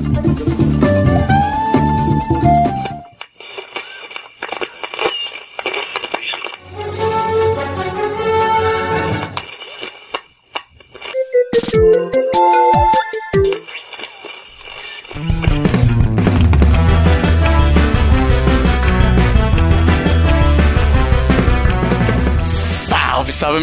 Thank you.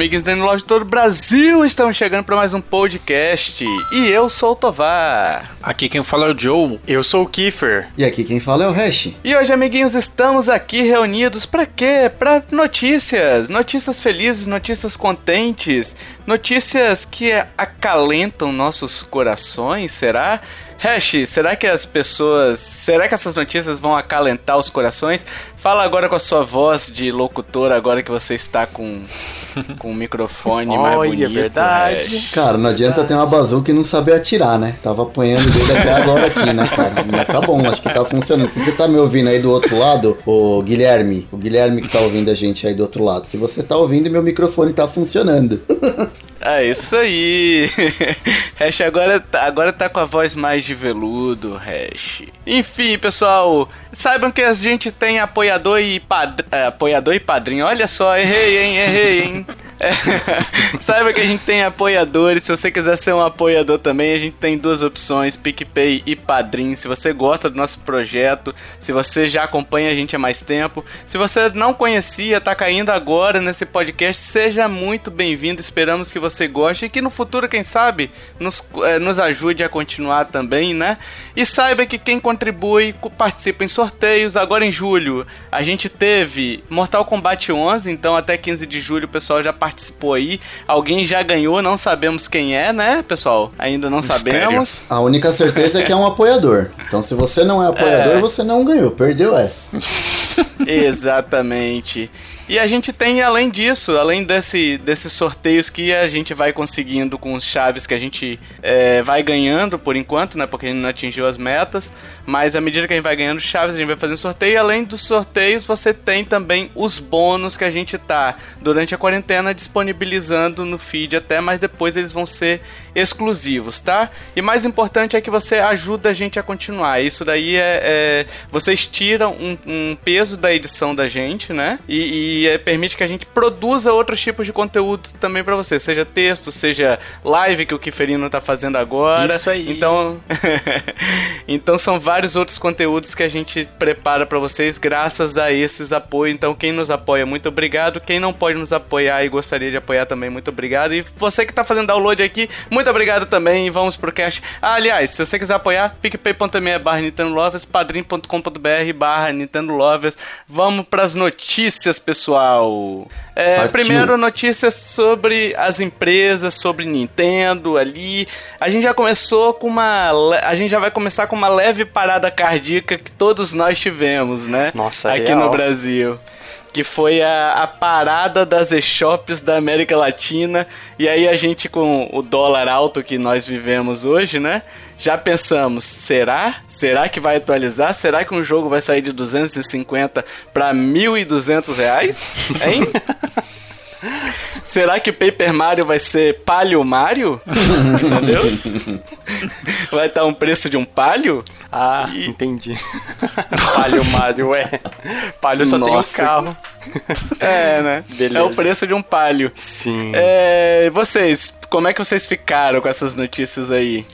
Amiguinhos da loja de todo o Brasil! Estamos chegando para mais um podcast. E eu sou o Tovar. Aqui quem fala é o Joe. Eu sou o Kiefer. E aqui quem fala é o Hash. E hoje, amiguinhos, estamos aqui reunidos para quê? Para notícias. Notícias felizes, notícias contentes, notícias que acalentam nossos corações, será? Hash, será que as pessoas. Será que essas notícias vão acalentar os corações? Fala agora com a sua voz de locutor, agora que você está com, com o microfone mais bonito. Olha, verdade. Hash. Cara, não adianta ter uma bazuca e não saber atirar, né? Tava apanhando dele até agora aqui, né, cara? Mas tá bom, acho que tá funcionando. Se você tá me ouvindo aí do outro lado, o Guilherme, o Guilherme que tá ouvindo a gente aí do outro lado, se você tá ouvindo, meu microfone tá funcionando. É isso aí. Hash agora, tá- agora tá com a voz mais de veludo, Hash. Enfim, pessoal, saibam que a gente tem apoiador e, pad... é, apoiador e padrinho. Olha só, errei, hein? Errei, hein? É, Saiba que a gente tem apoiadores. Se você quiser ser um apoiador também, a gente tem duas opções: PicPay e Padrim. Se você gosta do nosso projeto, se você já acompanha a gente há mais tempo, se você não conhecia, tá caindo agora nesse podcast, seja muito bem-vindo. Esperamos que você goste e que no futuro, quem sabe, nos, eh, nos ajude a continuar também, né? E saiba que quem contribui co- participa em sorteios. Agora em julho, a gente teve Mortal Kombat 11, então até 15 de julho o pessoal já participou aí. Alguém já ganhou, não sabemos quem é, né, pessoal? Ainda não Mistério. sabemos. A única certeza é que é um apoiador. Então se você não é apoiador, É. você não ganhou, perdeu essa. Exatamente. E a gente tem, além disso, além desse, desses sorteios que a gente vai conseguindo com os chaves que a gente é, vai ganhando por enquanto, né? Porque a gente não atingiu as metas. Mas à medida que a gente vai ganhando chaves, a gente vai fazendo sorteio. E além dos sorteios, você tem também os bônus que a gente tá, durante a quarentena, disponibilizando no feed até, mas depois eles vão ser exclusivos, tá? E mais importante é que você ajuda a gente a continuar. Isso daí é. é- vocês tiram um, um peso da edição da gente, né? E, e, é, permite que a gente produza outros tipos de conteúdo também pra você. Seja texto, seja live que o Kiferino tá fazendo agora. Isso aí. Então. então são vários outros conteúdos que a gente prepara pra vocês graças a esses apoios. Então, quem nos apoia, muito obrigado. Quem não pode nos apoiar e gostaria de apoiar também, muito obrigado. E você que tá fazendo download aqui, muito obrigado também. E vamos pro cash. Ah, aliás, se você quiser apoiar, picpay.me barra Nintendo Lovers, padrim.com.br barra Nintendo Lovers. Vamos pras notícias, pessoal. É, Partiu. primeiro, notícias sobre as empresas, sobre Nintendo ali. A gente já começou com uma. A gente já vai começar com uma leve parada cardíaca que todos nós tivemos, né? Nossa, Aqui real. no Brasil. Que foi a, a parada das e-shops da América Latina. E aí a gente, com o dólar alto que nós vivemos hoje, né? Já pensamos, será? Será que vai atualizar? Será que um jogo vai sair de 250 para 1.200 reais? Hein? Será que Paper Mario vai ser Palio Mario? Entendeu? Vai estar um preço de um palio? Ah, entendi. Palio Mario, é. Palio só Nossa. tem um carro. É, né? Beleza. É o preço de um palio. Sim. É, vocês, como é que vocês ficaram com essas notícias aí?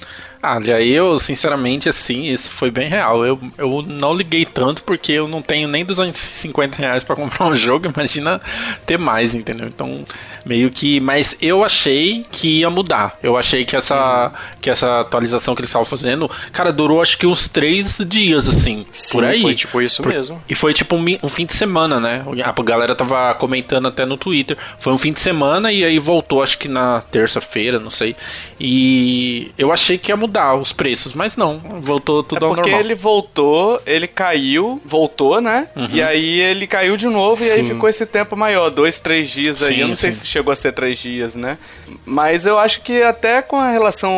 Olha, eu, sinceramente, assim, isso foi bem real. Eu, eu não liguei tanto porque eu não tenho nem 250 reais pra comprar um jogo, imagina ter mais, entendeu? Então, meio que. Mas eu achei que ia mudar. Eu achei que essa, que essa atualização que eles estavam fazendo, cara, durou acho que uns três dias, assim. Sim, por aí. foi tipo isso Por- mesmo. E foi tipo um, um fim de semana, né? A galera tava comentando até no Twitter. Foi um fim de semana e aí voltou, acho que na terça-feira, não sei. E eu achei que ia mudar os preços, mas não. Voltou tudo é ao porque normal. ele voltou, ele caiu, voltou, né? E aí ele caiu de novo e aí Sim. ficou esse tempo maior, dois, três dias aí. Sim, Eu não sei sim. se chegou a ser três dias, né? Mas eu acho que até com a relação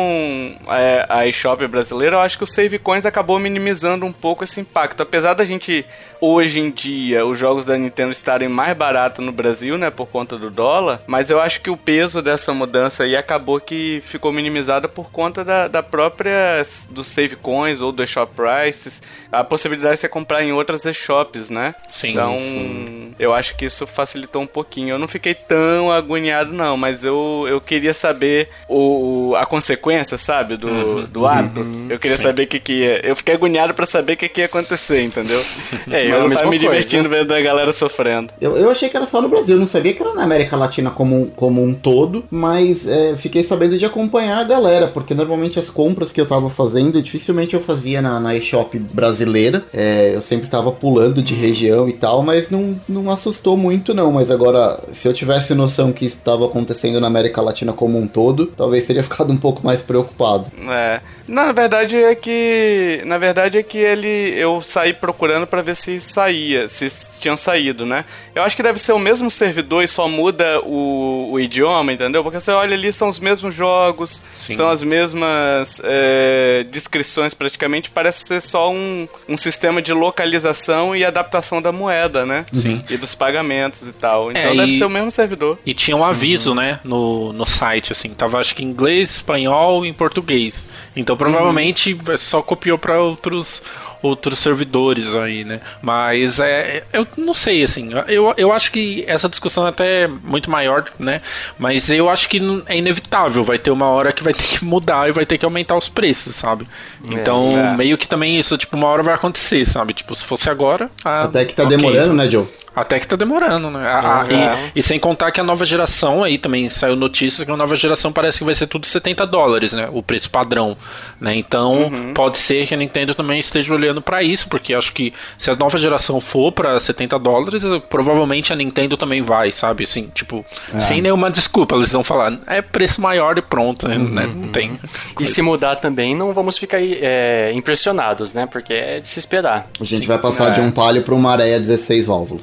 é, à eShop brasileira, eu acho que o Save Coins acabou minimizando um pouco esse impacto. Apesar da gente, hoje em dia, os jogos da Nintendo estarem mais baratos no Brasil, né? Por conta do dólar, mas eu acho que o peso dessa mudança aí acabou que ficou minimizada por conta da, da própria dos save coins ou do shop prices, a possibilidade de você comprar em outras e-shops, né? Sim, então, sim. eu acho que isso facilitou um pouquinho. Eu não fiquei tão agoniado, não, mas eu, eu queria saber o, a consequência, sabe? Do, do ato. Eu queria saber o que, que ia. Eu fiquei agoniado pra saber o que, que ia acontecer, entendeu? É, eu mas a eu mesma tava me coisa. divertindo vendo a galera sofrendo. Eu, eu achei que era só no Brasil, não sabia que era na América Latina como, um- como um todo, mas é, fiquei sabendo de acompanhar a galera, porque normalmente as compras que eu tava fazendo, dificilmente eu fazia na, na eShop brasileira, é, eu sempre tava pulando de região e tal, mas não, não assustou muito não, mas agora, se eu tivesse noção que estava acontecendo na América Latina como um todo, talvez teria ficado um pouco mais preocupado. É. Na verdade é que. Na verdade é que ele. Eu saí procurando pra ver se saía, se tinham saído, né? Eu acho que deve ser o mesmo servidor e só muda o, o idioma, entendeu? Porque você olha ali, são os mesmos jogos, Sim. são as mesmas é, descrições praticamente. Parece ser só um, um sistema de localização e adaptação da moeda, né? Sim. E dos pagamentos e tal. Então É, deve e- ser o mesmo servidor. E tinha um aviso, né, no, no site, assim, tava acho que em inglês, espanhol e em português. Então provavelmente só copiou para outros outros servidores aí, né? Mas é, eu não sei, assim, eu, eu acho que essa discussão é até muito maior, né? Mas eu acho que não- é inevitável, vai ter uma hora que vai ter que mudar e vai ter que aumentar os preços, sabe? Então, é. meio que também isso, tipo, uma hora vai acontecer, sabe? Tipo, se fosse agora... ah, Até que tá ok, demorando, né, Joe? Até que tá demorando, né? A- a- É. e, e sem contar que a nova geração aí também saiu notícias que a nova geração parece que vai ser tudo 70 dólares, né? O preço padrão, né? Então pode ser que a Nintendo também esteja olhando pra isso, porque acho que se a nova geração for pra 70 dólares, provavelmente a Nintendo também vai, sabe? Assim, tipo, sem nenhuma desculpa, eles vão falar, é preço maior e pronto, né? Né? Não tem. E se mudar também, não vamos ficar é, impressionados, né? Porque é de se esperar. A gente vai passar de um palio pra uma areia 16 válvulas.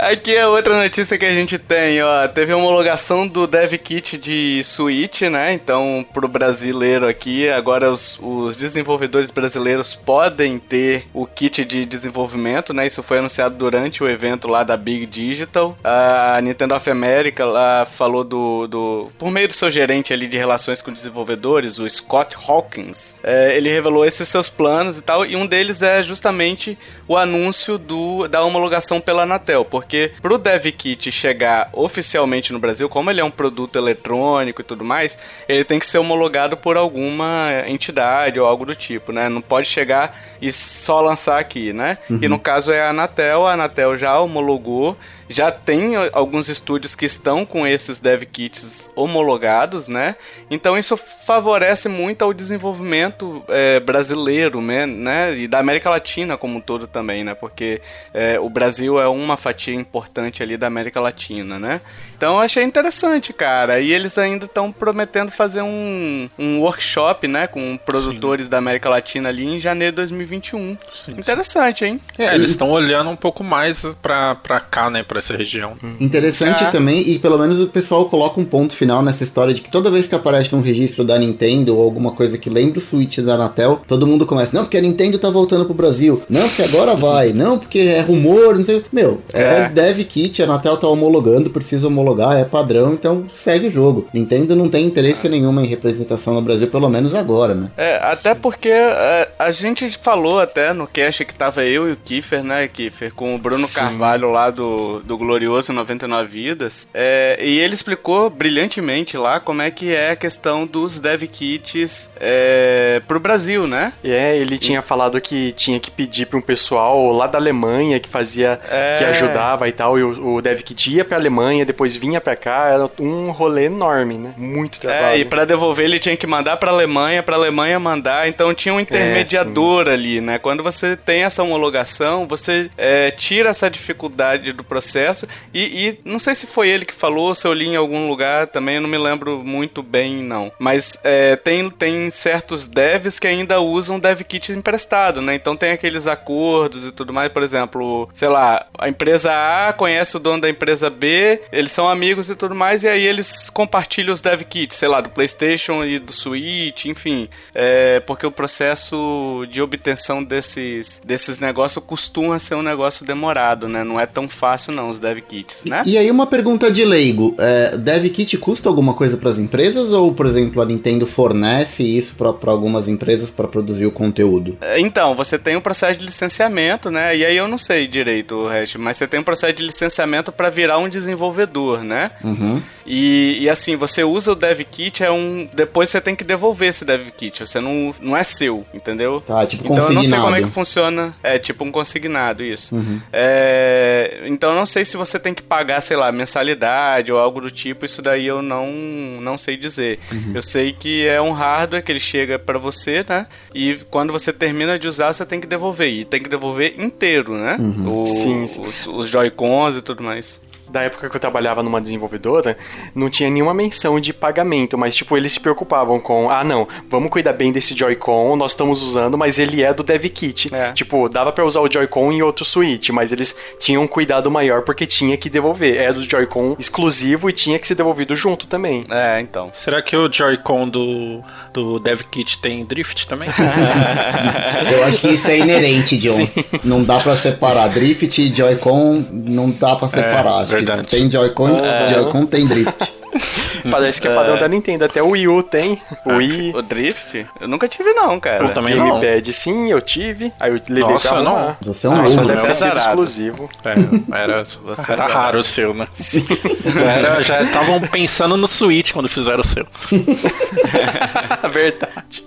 Aqui é outra notícia que a gente tem, ó. Teve homologação do Dev Kit de Switch, né? Então, pro brasileiro aqui, agora os, os desenvolvedores brasileiros podem ter o kit de desenvolvimento, né? Isso foi anunciado durante o evento lá da Big Digital. A Nintendo of America lá falou do. do por meio do seu gerente ali de relações com desenvolvedores, o Scott Hawkins, é, ele revelou esses seus planos e tal, e um deles é justamente o anúncio do, da homologação pela Anatel, porque pro DevKit chegar oficialmente no Brasil, como ele é um produto eletrônico e tudo mais, ele tem que ser homologado por alguma entidade ou algo do tipo, né? Não pode chegar e só lançar aqui, né? E no caso é a Anatel, a Anatel já homologou, já tem alguns estúdios que estão com esses dev kits homologados, né? Então isso favorece muito ao desenvolvimento é, brasileiro, né? E da América Latina como um todo também, né? Porque é, o Brasil é uma fatia importante ali da América Latina, né? Então eu achei interessante, cara. E eles ainda estão prometendo fazer um, um workshop, né? Com produtores da América Latina ali em janeiro de 2021. Sim, interessante, hein? É, eles estão olhando um pouco mais pra, pra cá, né? Pra essa região. Interessante Ah. também, e pelo menos o pessoal coloca um ponto final nessa história de que toda vez que aparece um registro da Nintendo ou alguma coisa que lembra o Switch da Anatel, todo mundo começa, não, porque a Nintendo tá voltando pro Brasil, não, porque agora vai, não, porque é rumor, não sei. Meu, é, É. dev kit, a Anatel tá homologando, precisa homologar, é padrão, então segue o jogo. Nintendo não tem interesse nenhuma em representação no Brasil, pelo menos agora, né? É, até porque é, a gente falou até no cast que tava eu e o Kiefer, né, Kiefer, com o Bruno Sim. Carvalho lá do, do Glorioso 99 Vidas, é, e ele explicou brilhantemente lá como é que é a questão dos dev kits é, pro Brasil, né? É, ele tinha falado que tinha que pedir para um pessoal lá da Alemanha que fazia, É. que ajudava e tal, e o, o DevKit ia pra Alemanha, depois vinha pra cá, era um rolê enorme, né? Muito trabalho. É, e pra devolver ele tinha que mandar pra Alemanha, pra Alemanha mandar, então tinha um intermediador ali, né? Quando você tem essa homologação, você é, tira essa dificuldade do processo e, e não sei se foi ele que falou, se eu li em algum lugar também, eu não me lembro muito bem, não. Mas é, tem, tem certos devs que ainda usam dev kit emprestado, né? Então tem aqueles acordos e tudo mais, por exemplo, sei lá, a empresa A conhece o dono da empresa B, eles são amigos e tudo mais, e aí eles compartilham os dev kits, sei lá, do PlayStation e do Switch, enfim, é, porque o processo de obtenção desses, desses negócios costuma ser um negócio demorado, né? Não é tão fácil não, os dev kits, né? E aí uma pergunta de leigo, é, dev kit custa alguma coisa para as empresas ou, por exemplo, a Nintendo fornece isso para algumas empresas para produzir o conteúdo? É, então, você tem um processo de licenciamento, né? E aí eu não sei direito o resto, mas você tem um processo de licenciamento para virar um desenvolvedor, né? Uhum. E, e, assim, você usa o dev kit, é um. Depois você tem que devolver esse dev kit. Você não, não é seu, entendeu? Tá, tipo então consignado. eu não sei como é que funciona. É tipo um consignado, isso. Uhum. É, então eu não sei se você tem que pagar, sei lá, mensalidade ou algo do tipo. Isso daí eu não, não sei dizer. Uhum. Eu sei que é um hardware que ele chega para você, né? E quando você termina de usar, você tem que devolver. E tem que devolver inteiro, né? Uhum. O, Sim, sim. Os, os Joy-Cons e tudo mais da época que eu trabalhava numa desenvolvedora, não tinha nenhuma menção de pagamento, mas tipo, eles se preocupavam com, ah não, vamos cuidar bem desse Joy-Con, nós estamos usando, mas ele é do Dev Kit. É. Tipo, dava para usar o Joy-Con em outro Switch, mas eles tinham um cuidado maior porque tinha que devolver. Era do Joy-Con exclusivo e tinha que ser devolvido junto também. É, então. Será que o Joy-Con do, do Dev Kit tem drift também? Eu acho que isso é inerente, John. Sim. Não dá pra separar. Drift e Joy-Con não dá pra separar. acho verdade. tem Joy-Con, Joy-Con tem Drift. Parece que é padrão da Nintendo, até o Wii U tem. O Wii. O Drift? Eu nunca tive, não, cara. Eu também não. Gamepad, sim, eu tive. Aí eu levei Nossa, pra não. arrumar. Você é um Ah, louco, deve ter é sido exclusivo. É, era, Você era é raro o seu, né? Sim. Era, já estavam pensando no Switch quando fizeram o seu. Verdade.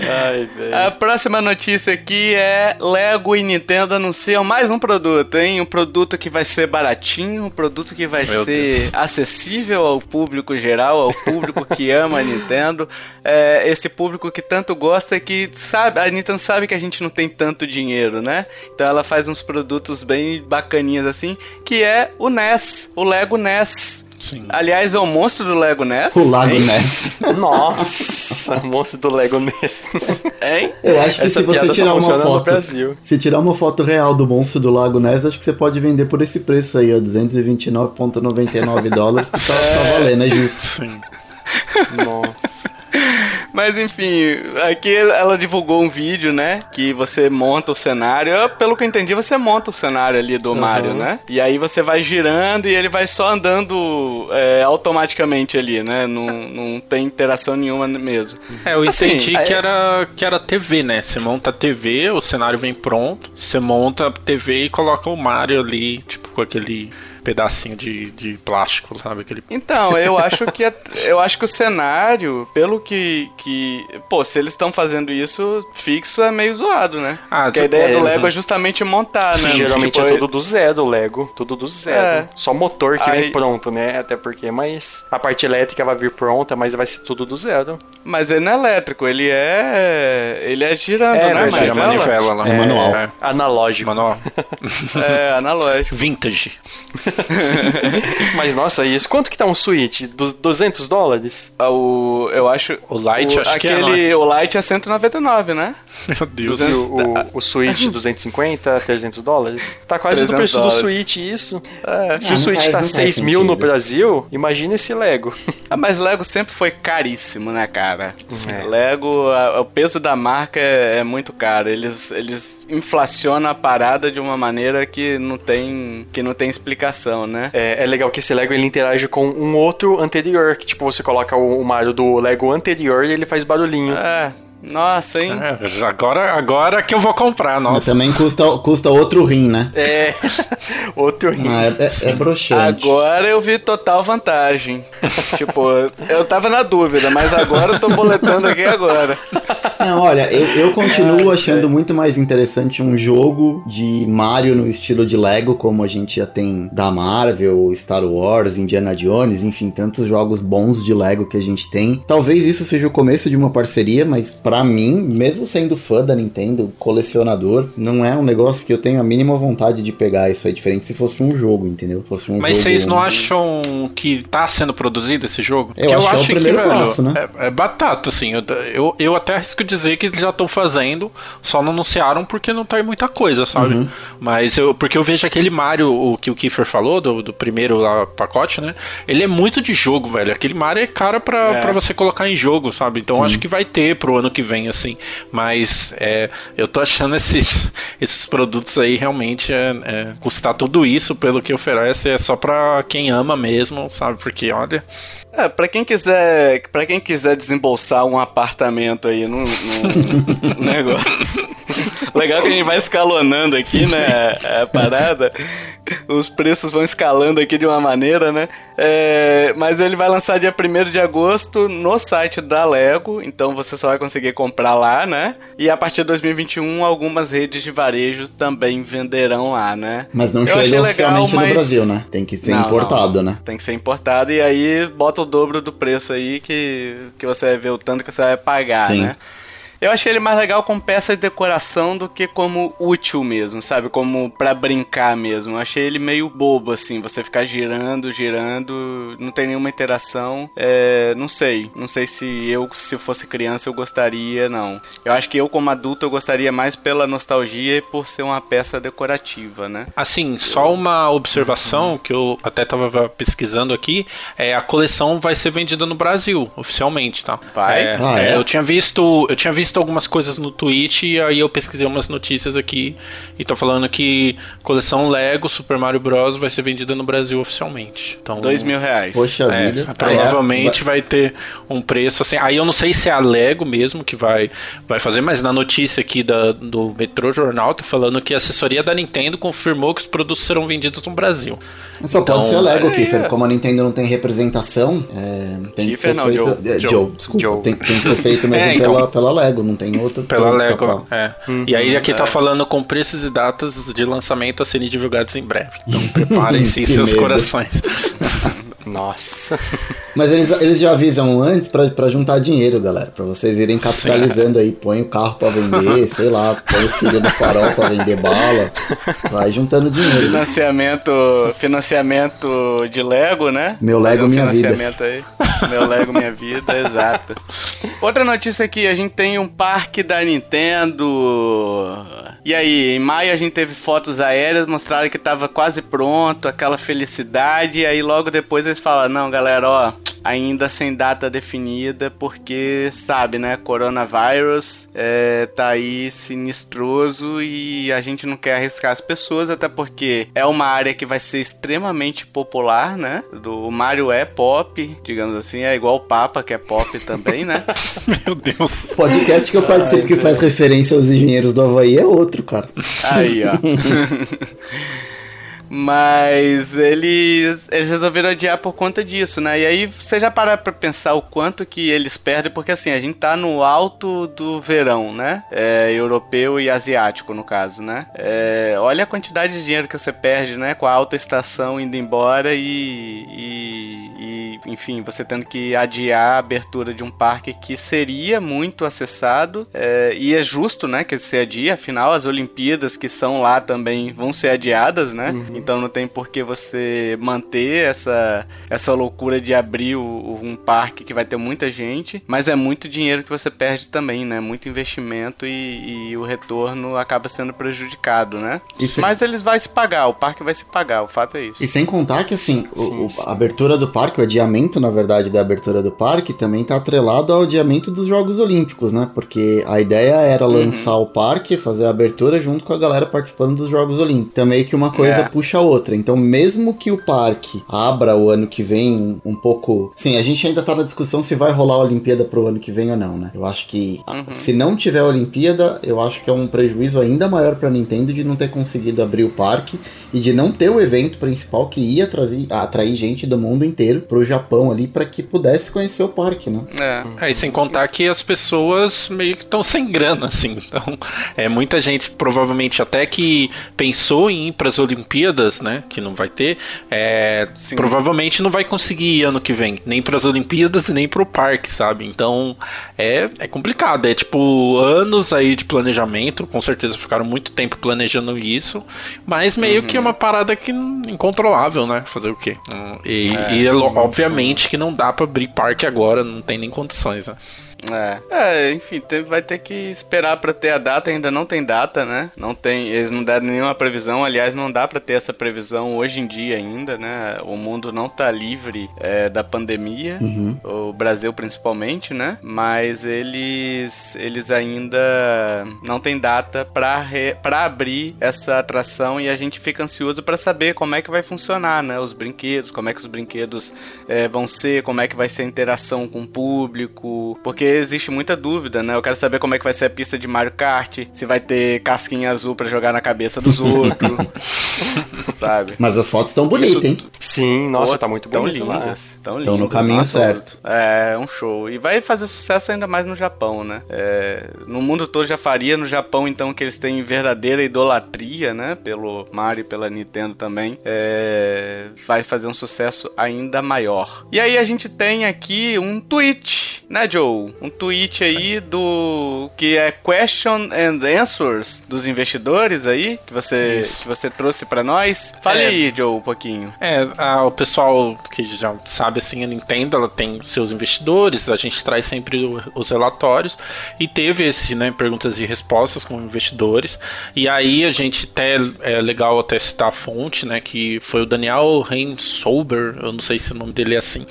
Ai, velho. A próxima notícia aqui é Lego e Nintendo anunciam mais um produto, hein? Um produto que vai ser baratinho, um produto que vai Meu ser acessível ao público geral, ao público que ama a Nintendo, é, esse público que tanto gosta e que sabe, a Nintendo sabe que a gente não tem tanto dinheiro, né? Então ela faz uns produtos bem bacaninhas assim, que é o NES, o Lego NES. Sim. Aliás, é o monstro do Lego NES. O Lago hein? Ness. Nossa, monstro do Lego NES. Hein? Eu acho que Essa se você tirar uma foto. Brasil. Se tirar uma foto real do monstro do Lago Ness, acho que você pode vender por esse preço aí, ó. 229,99 dólares, que tá, tá valendo, é justo. Sim. Nossa. Mas enfim, aqui ela divulgou um vídeo, né? Que você monta o cenário. Pelo que eu entendi, você monta o cenário ali do Mario, né? E aí você vai girando e ele vai só andando é, automaticamente ali, né? Não, não tem interação nenhuma mesmo. É, eu Assim, entendi é- que, era, que era TV, né? Você monta a TV, o cenário vem pronto, você monta a TV e coloca o Mario ali, tipo, com aquele pedacinho de, de plástico, sabe? Aquele... Então, eu acho que é- eu acho que o cenário, pelo que que, pô, se eles estão fazendo isso fixo é meio zoado, né? Ah, Porque a ideia é, do Lego uhum. é justamente montar, né? Geralmente Tipo, é tudo do zero o Lego, tudo do zero. É. Só motor que Aí- vem pronto, né? Até porque, mas a parte elétrica vai vir pronta, mas vai ser tudo do zero. Mas ele não é elétrico, ele é. Ele é girando, É, né? Gira a manivela lá. É manual. É, Analógico. manual. É, analógico. Vintage. Mas nossa, isso. Quanto que tá um Switch? Du 200 dólares? Ah, O, eu acho. O Lite, o, acho que é, aquele, O Lite é 199, né? Meu Deus. E o, o, o Switch 250, 300 dólares? Tá quase do 300 preço do dólares. Switch isso. É. Se Ah, o não Switch tá não faz 6 mil no sentido. Brasil, imagina esse Lego. Ah, mas Lego sempre foi caríssimo, né, cara? É. Lego, a- o peso da marca é, é muito caro. Eles, eles inflacionam a parada de uma maneira que não tem, que não tem explicação, né? É, é legal que esse Lego ele interage com um outro anterior, que tipo, você coloca o, o Mario do Lego anterior e ele faz barulhinho. É, nossa, hein? É, agora, agora que eu vou comprar, Mas nossa. também custa, custa outro rim, né? É, outro Ah, é, é, é broxante. Agora eu vi total vantagem. tipo, eu tava na dúvida, mas agora eu tô boletando aqui agora. Não, olha, eu, eu continuo achando muito mais interessante um jogo de Mario no estilo de Lego, como a gente já tem da Marvel, Star Wars, Indiana Jones, enfim, tantos jogos bons de Lego que a gente tem. Talvez isso seja o começo de uma parceria, mas pra mim, mesmo sendo fã da Nintendo, colecionador, não é um negócio que eu tenho a mínima vontade de pegar. Isso é diferente se fosse um jogo, entendeu? Fosse um Mas jogo- vocês não acham que tá sendo produzido esse jogo? Eu Porque acho que é o primeiro passo, né? É, é batata, assim. Eu, eu, eu até arrisco dizer que eles já estão fazendo, só não anunciaram porque não tá em muita coisa, sabe? Uhum. Mas eu, porque eu vejo aquele Mario, o que o Kiefer falou, do, do primeiro lá, pacote, né? Ele é muito de jogo, velho. Aquele Mario é cara pra, é. Pra você colocar em jogo, sabe? Então Sim. acho que vai ter pro ano que vem, assim. Mas é, eu tô achando esses, esses produtos aí realmente é, é, custar tudo isso pelo que oferece é só pra quem ama mesmo, sabe? Porque olha. É, pra quem quiser. para quem quiser desembolsar um apartamento aí no, no negócio. Legal que a gente vai escalonando aqui, né? A parada. Os preços vão escalando aqui de uma maneira, né? É, mas ele vai lançar dia 1 de agosto no site da Lego, então você só vai conseguir comprar lá, né? E a partir de 2021, algumas redes de varejo também venderão lá, né? Mas não chega oficialmente legal, no Brasil, né? Tem que ser não, importado, não. né? Tem que ser importado e aí bota o dobro do preço aí que, que você vai ver o tanto que você vai pagar, Sim. né? Eu achei ele mais legal como peça de decoração do que como útil mesmo, sabe? Como para brincar mesmo. Eu achei ele meio bobo, assim, você ficar girando, girando, não tem nenhuma interação. É, não sei. Não sei se eu, se fosse criança, eu gostaria, não. Eu acho que eu, como adulto, eu gostaria mais pela nostalgia e por ser uma peça decorativa, né? Assim, só uma observação uhum. que eu até tava pesquisando aqui, é a coleção vai ser vendida no Brasil, oficialmente, tá? Vai? É, ah, é? Eu tinha visto, eu tinha visto visto algumas coisas no Twitch e aí eu pesquisei umas notícias aqui e tô falando que coleção Lego Super Mario Bros. vai ser vendida no Brasil oficialmente. Então, Dois mil reais. Poxa é, vida. Provavelmente é, vai... ter um preço assim. Aí eu não sei se é a Lego mesmo que vai, vai fazer, mas na notícia aqui da, do Metro Jornal tá falando que a assessoria da Nintendo confirmou que os produtos serão vendidos no Brasil. Só então, pode ser a Lego, é, Kiffer. Como a Nintendo não tem representação, é, tem Kiefer, que ser não, feito. Joe, Joe, Joe desculpa. Joe. Tem, tem, que ser feito mesmo é, então, pela, pela Lego não tem outro. Pela Lego, é. Uhum, e aí aqui tá é. tá falando com preços e datas de lançamento a serem divulgados em breve. Então preparem-se seus medo. corações. Nossa. Mas eles, eles já avisam antes para juntar dinheiro, galera. para vocês irem capitalizando aí. Põe o carro para vender, sei lá, põe o filho no farol para vender bala. Vai juntando dinheiro. Financiamento, financiamento de Lego, né? Meu Lego, minha vida. Aí. Meu Lego, minha vida, exato. Outra notícia aqui, a gente tem um parque da Nintendo. E aí, em maio a gente teve fotos aéreas, mostraram que tava quase pronto, aquela felicidade. E aí logo depois falam, não, galera, ó, ainda sem data definida, porque, sabe, né, coronavírus é, tá aí sinistroso e a gente não quer arriscar as pessoas, até porque é uma área que vai ser extremamente popular, né? Do, o Mario é pop, digamos assim, é igual o Papa, que é pop também, né? Meu Deus. O podcast que eu participo Ai, que faz referência aos engenheiros do Havaí é outro, cara. Aí, ó. Mas eles, eles resolveram adiar por conta disso, né? E aí você já para pra pensar o quanto que eles perdem, porque assim, a gente tá no alto do verão, né? É, europeu e asiático, no caso, né? É, olha a quantidade de dinheiro que você perde, né? Com a alta estação indo embora e, e, e enfim, você tendo que adiar a abertura de um parque que seria muito acessado. É, e é justo, né? Que se adia, afinal, as Olimpíadas que são lá também vão ser adiadas, né? Uhum. Então não tem por que você manter essa, essa loucura de abrir o, um parque que vai ter muita gente, mas é muito dinheiro que você perde também, né? Muito investimento e, e o retorno acaba sendo prejudicado, né? Sem... Mas eles vão se pagar, o parque vai se pagar, o fato é isso. E sem contar que assim, sim, o, sim. a abertura do parque, o adiamento, na verdade, da abertura do parque também está atrelado ao adiamento dos Jogos Olímpicos, né? Porque a ideia era uhum. lançar uhum. o parque, fazer a abertura junto com a galera participando dos Jogos Olímpicos. Então meio que uma coisa é. puxa a outra. Então, mesmo que o parque abra o ano que vem um, pouco. Sim, a gente ainda tá na discussão se vai rolar a Olimpíada pro ano que vem ou não, né? Eu acho que uhum. se não tiver a Olimpíada, eu acho que é um prejuízo ainda maior pra Nintendo de não ter conseguido abrir o parque e de não ter o evento principal que ia trazer, atrair gente do mundo inteiro pro Japão ali para que pudesse conhecer o parque, né? É. é, e sem contar que as pessoas meio que estão sem grana, assim. Então, é muita gente provavelmente até que pensou em ir para as Olimpíadas né? Que não vai ter. É, provavelmente não vai conseguir ir ano que vem, nem para as Olimpíadas e nem para o parque, sabe? Então é, é complicado. É tipo anos aí de planejamento. Com certeza ficaram muito tempo planejando isso, mas meio uhum. que é uma parada que incontrolável, né? Fazer o quê? E, é, e sim, obviamente que não dá para abrir parque agora, não tem nem condições, né? É, é enfim, vai ter que esperar para ter a data, ainda não tem data, né? Não tem, eles não deram nenhuma previsão, aliás, não dá para ter essa previsão hoje em dia ainda, né? O mundo não tá livre é, da pandemia, uhum. o Brasil principalmente, né? Mas eles eles ainda não tem data para para abrir essa atração e a gente fica ansioso para saber como é que vai funcionar, né? Os brinquedos, como é que os brinquedos é, vão ser, como é que vai ser a interação com o público, porque existe muita dúvida, né? Eu quero saber como é que vai ser a pista de Mario Kart, se vai ter casquinha azul para jogar na cabeça dos outros, sabe? Mas as fotos estão bonitas, hein? Sim, nossa, Pô, tá muito tão bonito lindas, Tão lindas. Estão no caminho nossa, certo. É, um show. E vai fazer sucesso ainda mais no Japão, né? É, no mundo todo já faria, no Japão então que eles têm verdadeira idolatria, né? Pelo Mario e pela Nintendo também. É, vai fazer um sucesso ainda maior. E aí a gente tem aqui um tweet, né, Joe? Um tweet aí do que é Question and Answers dos investidores aí, que você, que você trouxe para nós. Fale é, aí, Joe, um pouquinho. É, a, o pessoal que já sabe assim, a Nintendo, ela tem seus investidores, a gente traz sempre o, os relatórios e teve esse, né, perguntas e respostas com investidores. E aí a gente até é legal até citar a fonte, né, que foi o Daniel Reinsolber, eu não sei se o nome dele é assim.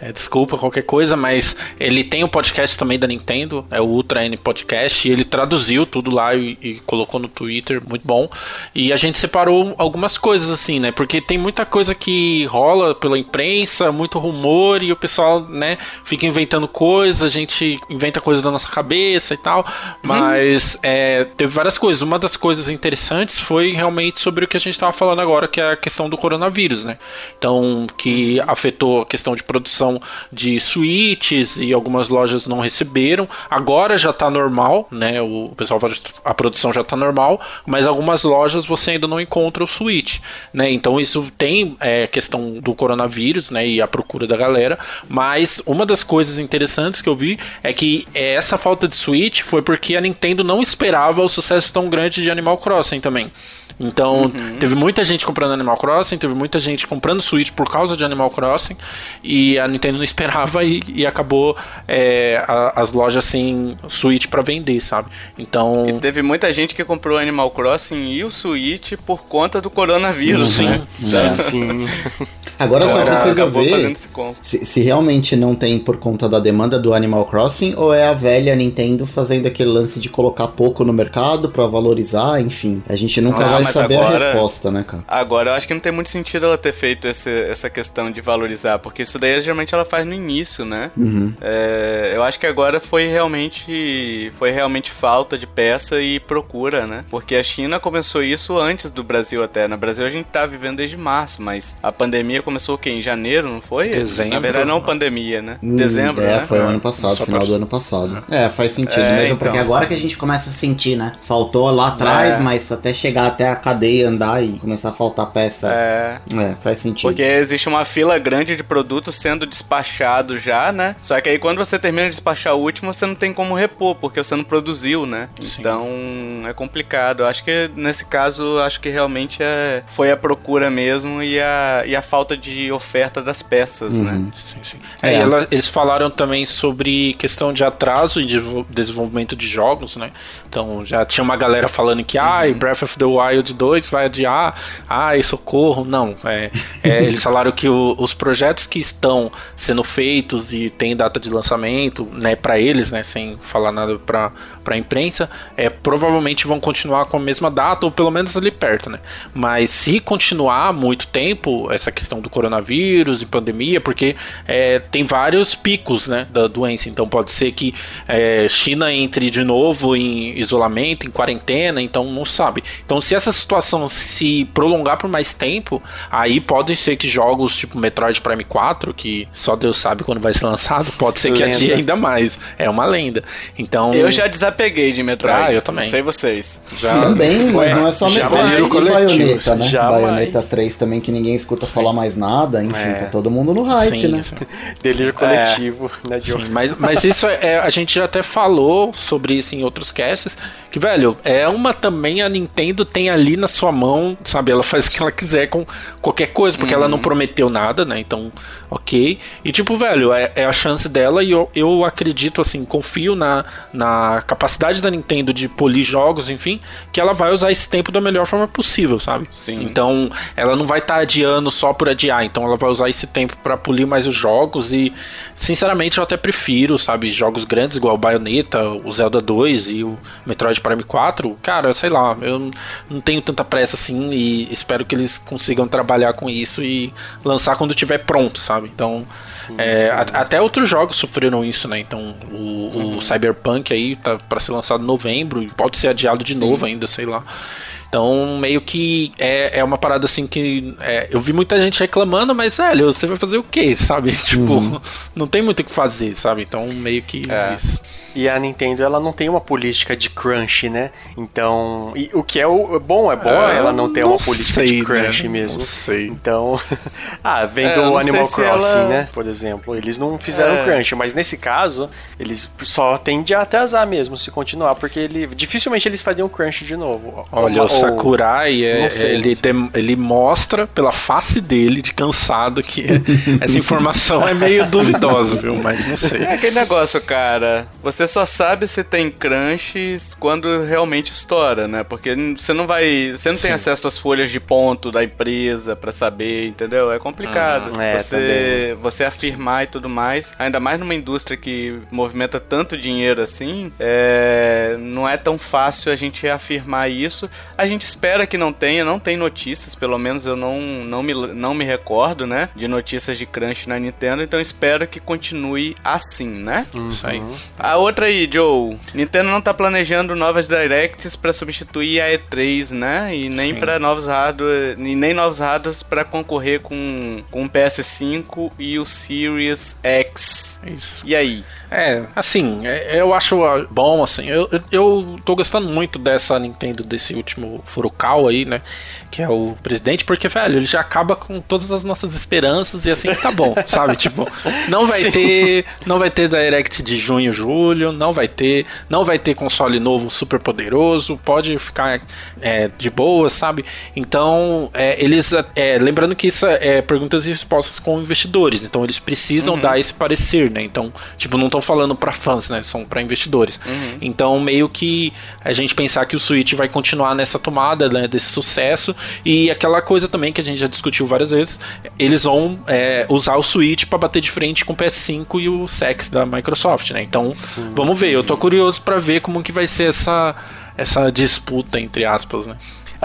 É, desculpa qualquer coisa, mas ele tem o um podcast também da Nintendo, é o Ultra N Podcast, e ele traduziu tudo lá e, e, colocou no Twitter, muito bom. E a gente separou algumas coisas assim, né? Porque tem muita coisa que rola pela imprensa, muito rumor e o pessoal, né, fica inventando coisas, a gente inventa coisas da nossa cabeça e tal. Uhum. Mas é, teve várias coisas. Uma das coisas interessantes foi realmente sobre o que a gente estava falando agora, que é a questão do coronavírus, né? Então, que afetou a questão de produção de suítes e algumas lojas não receberam. Agora já está normal, né? O pessoal a produção já está normal, mas algumas lojas você ainda não encontra o suíte, né? Então isso tem é, questão do coronavírus, né? E a procura da galera. Mas uma das coisas interessantes que eu vi é que essa falta de suíte foi porque a Nintendo não esperava o sucesso tão grande de Animal Crossing também. Então, uhum. teve muita gente comprando Animal Crossing, teve muita gente comprando Switch por causa de Animal Crossing, e a Nintendo não esperava e, e acabou é, a, as lojas sem Switch para vender, sabe? Então. E teve muita gente que comprou Animal Crossing e o Switch por conta do coronavírus, uhum. né? É. Sim. Agora só precisa ver se, se, realmente não tem por conta da demanda do Animal Crossing ou é a velha Nintendo fazendo aquele lance de colocar pouco no mercado para valorizar, enfim. A gente nunca vai saber agora, a resposta, né, cara? Agora eu acho que não tem muito sentido ela ter feito esse, essa questão de valorizar, porque isso daí geralmente ela faz no início, né? Uhum. É, eu acho que agora foi realmente foi realmente falta de peça e procura, né? Porque a China começou isso antes do Brasil até. No Brasil a gente tá vivendo desde março, mas a pandemia começou o quê? Em janeiro, não foi? Dezembro. Na verdade não pandemia, né? Hum, Dezembro, é, né? foi o ano passado, Só final do ano passado. É, faz sentido é, mesmo, então. porque agora que a gente começa a sentir, né? Faltou lá atrás, é. mas até chegar até a cadeia andar e começar a faltar peça. É. É, faz sentido. Porque existe uma fila grande de produtos sendo despachados já, né? Só que aí quando você termina de despachar o último, você não tem como repor, porque você não produziu, né? Sim. Então é complicado. Eu acho que nesse caso, acho que realmente é, foi a procura mesmo e a, e a falta de oferta das peças, né? uhum. né? Sim, sim. É, é. Ela, eles falaram também sobre questão de atraso em desenvolvimento de jogos, né? Então já tinha uma galera falando que, ah, uhum. Breath of the Wild 2 vai adiar, ai, socorro. Não, é, é eles falaram que o, os projetos que estão sendo feitos e tem data de lançamento, né, para eles, né, sem falar nada para a imprensa, é, provavelmente vão continuar com a mesma data, ou pelo menos ali perto, né. Mas se continuar muito tempo, essa questão do coronavírus e pandemia, porque é, tem vários picos, né, da doença, então pode ser que é, China entre de novo em isolamento, em quarentena, então não sabe. Então se essa situação se prolongar por mais tempo, aí pode ser que jogos tipo Metroid Prime 4, que só Deus sabe quando vai ser lançado, pode ser que lenda. adie ainda mais. É uma lenda. Então. Eu já desapeguei de Metroid. Ah, eu também. Não sei vocês. Já... Também, mas não é só Metroid e Bayonetta, né? Jamais. Bayonetta 3 também, que ninguém escuta falar mais nada. Enfim, é. tá todo mundo no hype, sim, né? Sim. Delírio coletivo, é. né, Sim, mas, mas isso é, a gente já até falou sobre isso em outros casts, Que, velho, é uma também a Nintendo tem ali na sua mão, sabe? Ela faz o que ela quiser com qualquer coisa, porque uhum. ela não prometeu nada, né? Então, ok. E, tipo, velho, é, é a chance dela e eu, eu acredito, assim, confio na, na capacidade da Nintendo de polir jogos, enfim, que ela vai usar esse tempo da melhor forma possível, sabe? Sim. Então, ela não vai estar tá adiando só por adiar, então ela vai usar esse tempo para polir mais os jogos e, sinceramente, eu até prefiro, sabe? Jogos grandes igual o Bayonetta, o Zelda 2 e o Metroid Prime 4, cara, sei lá, eu não tenho tanta pressa assim e espero que eles consigam trabalhar com isso e lançar quando tiver pronto, sabe? Então, sim, é, sim. A, até outros jogos sofreram isso, né? Então, o, uhum. o Cyberpunk aí tá para ser lançado em novembro e pode ser adiado de sim. novo ainda, sei lá. Então, meio que é, é uma parada assim que. É, eu vi muita gente reclamando, mas, velho, você vai fazer o quê, sabe? Tipo, uhum. não tem muito o que fazer, sabe? Então, meio que é. isso. E a Nintendo, ela não tem uma política de crunch, né? Então, o que é o bom, é bom é, ela não ter não uma política sei, de crunch né? mesmo. Não sei. Então, ah, vendo é, o Animal Crossing, ela... né? Por exemplo, eles não fizeram é. crunch, mas nesse caso, eles só tendem a atrasar mesmo se continuar, porque ele dificilmente eles fariam crunch de novo. Olha, Uma, o Sakurai, é, sei, ele, tem, ele mostra pela face dele de cansado que essa informação é meio duvidosa, viu? Mas não sei. É aquele negócio, cara. Você só sabe se tem crunch quando realmente estoura, né? Porque você não vai. Você não tem Sim. acesso às folhas de ponto da empresa para saber, entendeu? É complicado. Uhum. É, você, você afirmar e tudo mais. Ainda mais numa indústria que movimenta tanto dinheiro assim, é, não é tão fácil a gente afirmar isso. A gente espera que não tenha, não tem notícias, pelo menos eu não, não, me, não me recordo, né? De notícias de crunch na Nintendo, então espero que continue assim, né? Uhum. Isso aí. A outra aí, Joe. Nintendo não tá planejando novas directs para substituir a E3, né? E nem para novos hardware, e nem novos hardwares para concorrer com, com o PS5 e o Series X. Isso. E aí? É, assim, é, eu acho bom, assim, eu, eu tô gostando muito dessa Nintendo, desse último Furukawa aí, né? Que é o presidente, porque, velho, ele já acaba com todas as nossas esperanças e assim tá bom, sabe? Tipo, não vai Sim. ter. Não vai ter Direct de junho, julho, não vai ter. Não vai ter console novo super poderoso, pode ficar é, de boa, sabe? Então, é, eles. É, lembrando que isso é perguntas e respostas com investidores, então eles precisam uhum. dar esse parecer, né? Então, tipo, não estão falando para fãs, né? São para investidores. Uhum. Então, meio que a gente pensar que o Switch vai continuar nessa tomada, né, desse sucesso e aquela coisa também que a gente já discutiu várias vezes, eles vão é, usar o Switch para bater de frente com o PS5 e o Sex da Microsoft, né? Então, Sim. vamos ver. Eu tô curioso para ver como que vai ser essa essa disputa entre aspas, né?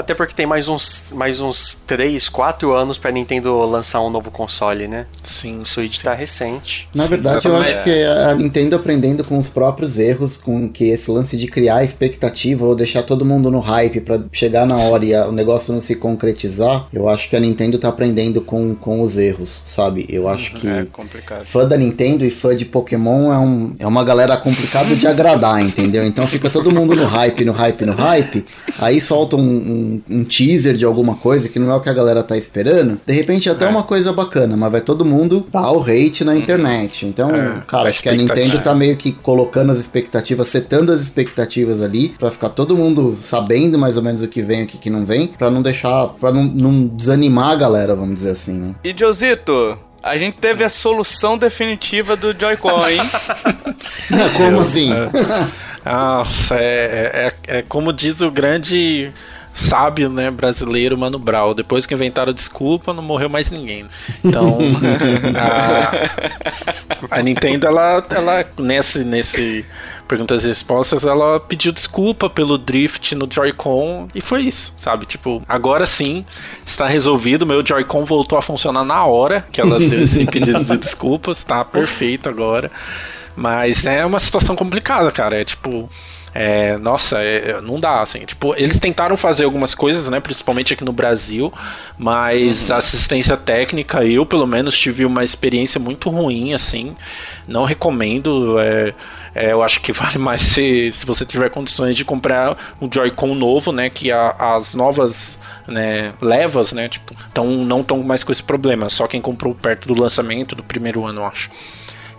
Até porque tem mais uns, mais uns 3, 4 anos pra Nintendo lançar um novo console, né? Sim. O Switch sim. tá recente. Na verdade, eu acho que a Nintendo aprendendo com os próprios erros, com que esse lance de criar expectativa ou deixar todo mundo no hype para chegar na hora e o negócio não se concretizar, eu acho que a Nintendo tá aprendendo com, com os erros, sabe? Eu acho uhum, que é complicado. fã da Nintendo e fã de Pokémon é, um, é uma galera complicada de agradar, entendeu? Então fica todo mundo no hype, no hype, no hype, aí solta um, um um, teaser de alguma coisa que não é o que a galera tá esperando, de repente é até é. uma coisa bacana, mas vai todo mundo dar o hate na internet. Então, é, cara, acho que a Nintendo tá meio que colocando as expectativas, setando as expectativas ali, para ficar todo mundo sabendo mais ou menos o que vem e o que não vem, para não deixar, para não, não desanimar a galera, vamos dizer assim, né? E Josito, a gente teve a solução definitiva do Joy-Con, hein? como assim? Nossa, é, é, é, como diz o grande sábio, né, brasileiro, Mano Brown. Depois que inventaram desculpa, não morreu mais ninguém. Então, a, a, Nintendo, ela, ela nesse, nesse perguntas e respostas, ela pediu desculpa pelo drift no Joy-Con e foi isso, sabe? Tipo, agora sim está resolvido. Meu Joy-Con voltou a funcionar na hora que ela deu esse pedido de desculpas, está perfeito agora. Mas é uma situação complicada, cara. É tipo é, nossa, é, não dá, assim. Tipo, eles tentaram fazer algumas coisas, né? Principalmente aqui no Brasil, mas uhum. assistência técnica, eu pelo menos tive uma experiência muito ruim, assim. Não recomendo. É, é, eu acho que vale mais se, se você tiver condições de comprar um Joy-Con novo, né? Que a, as novas né, levas, né? Tipo, tão, não estão mais com esse problema. Só quem comprou perto do lançamento do primeiro ano, eu acho.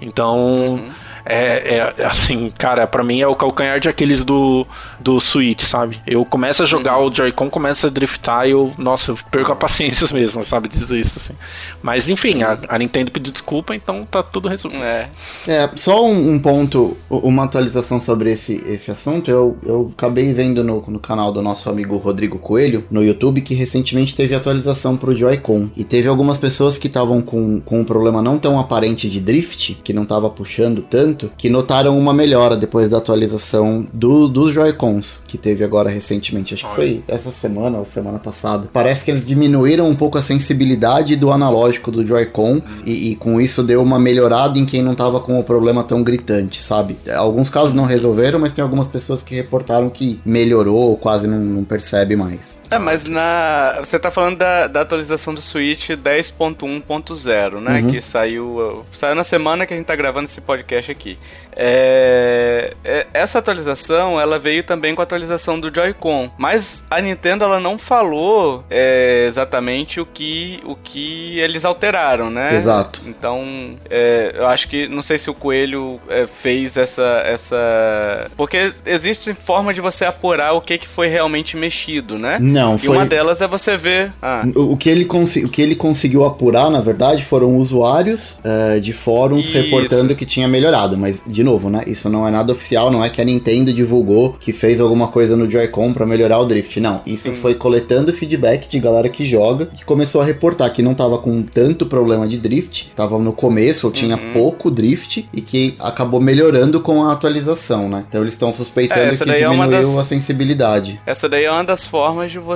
Então. Uhum é, é assim, cara, para mim é o calcanhar de aqueles do, do Switch, sabe? Eu começo a jogar uhum. o Joy-Con, começa a driftar e eu, nossa, eu perco a paciência mesmo, sabe? Dizer isso assim. Mas enfim, a, a Nintendo pediu desculpa, então tá tudo resolvido. É, é só um, um, ponto, uma atualização sobre esse, esse assunto. Eu, eu acabei vendo no, no canal do nosso amigo Rodrigo Coelho, no YouTube, que recentemente teve atualização pro Joy-Con. E teve algumas pessoas que estavam com, com um problema não tão aparente de drift, que não tava puxando tanto, que notaram uma melhora depois da atualização do, dos Joy-Cons, que teve agora recentemente. Acho que foi essa semana ou semana passada. Parece que eles diminuíram um pouco a sensibilidade do analógico do Joy-Con e, e, com isso deu uma melhorada em quem não tava com o problema tão gritante, sabe? Alguns casos não resolveram, mas tem algumas pessoas que reportaram que melhorou ou quase não, não percebe mais. É, mas na. Você tá falando da, da atualização do Switch 10.1.0, né? Uhum. Que saiu. Saiu na semana que a gente tá gravando esse podcast aqui. É, é, essa atualização ela veio também com a atualização do Joy-Con, mas a Nintendo ela não falou é, exatamente o que, o que eles alteraram, né? Exato. Então é, eu acho que não sei se o Coelho é, fez essa essa porque existe forma de você apurar o que, que foi realmente mexido, né? Não, e foi... uma delas é você ver. Ah. O, o, que ele o que ele conseguiu apurar, na verdade, foram usuários uh, de fóruns Isso. reportando que tinha melhorado, mas de novo, né? Isso não é nada oficial, não é que a Nintendo divulgou que fez alguma coisa no Joy-Con para melhorar o drift. Não, isso Sim. foi coletando feedback de galera que joga, que começou a reportar que não tava com tanto problema de drift, tava no começo, ou tinha uhum. pouco drift e que acabou melhorando com a atualização, né? Então eles estão suspeitando é, que diminuiu é das... a sensibilidade. Essa daí é uma das formas de você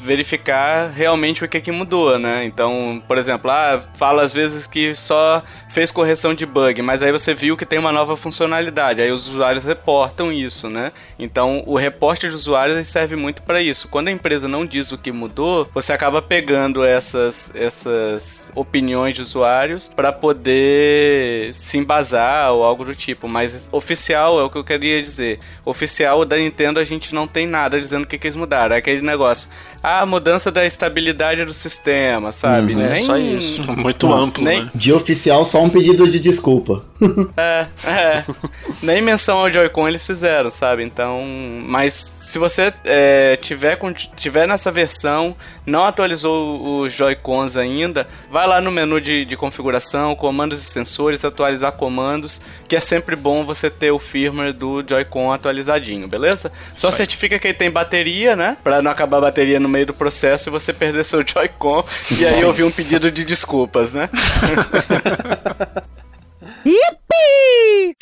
verificar realmente o que é que mudou, né? Então, por exemplo, ah, fala às vezes que só fez correção de bug, mas aí você viu que tem uma nova funcionalidade, aí os usuários reportam isso, né? Então o reporte de usuários serve muito para isso. Quando a empresa não diz o que mudou, você acaba pegando essas, essas opiniões de usuários para poder se embasar ou algo do tipo. Mas oficial é o que eu queria dizer. Oficial da Nintendo a gente não tem nada dizendo o que, que eles mudaram. É aquele negócio. Ah, mudança da estabilidade do sistema, sabe? Uhum, nem, é só isso. Muito amplo, nem, né? De oficial, só um pedido de desculpa. é, é. Nem menção ao Joy-Con eles fizeram, sabe? Então, mas se você é, tiver, tiver nessa versão, não atualizou os Joy-Cons ainda, vai lá no menu de, de, configuração, comandos e sensores, atualizar comandos, que é sempre bom você ter o firmware do Joy-Con atualizadinho, beleza? Só Sai. certifica que ele tem bateria, né? Pra não acabar a bateria no meio do processo e você perder seu Joy-Con e aí ouvir um pedido de desculpas, né? Yippee!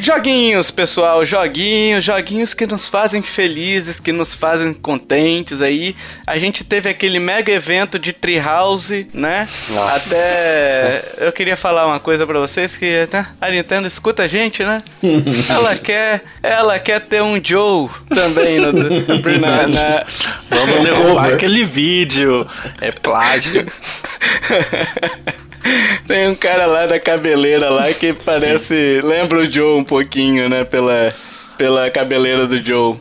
Joguinhos, pessoal, joguinhos, joguinhos que nos fazem felizes, que nos fazem contentes aí. A gente teve aquele mega evento de Treehouse, né? Nossa. Até eu queria falar uma coisa para vocês que né? a Nintendo escuta a gente, né? ela quer, ela quer ter um Joe também no, na, na... Vamos derrubar aquele vídeo. É plágio. Tem um cara lá da cabeleira lá que parece. Sim. Lembra o Joe um pouquinho, né? Pela, pela cabeleira do Joe.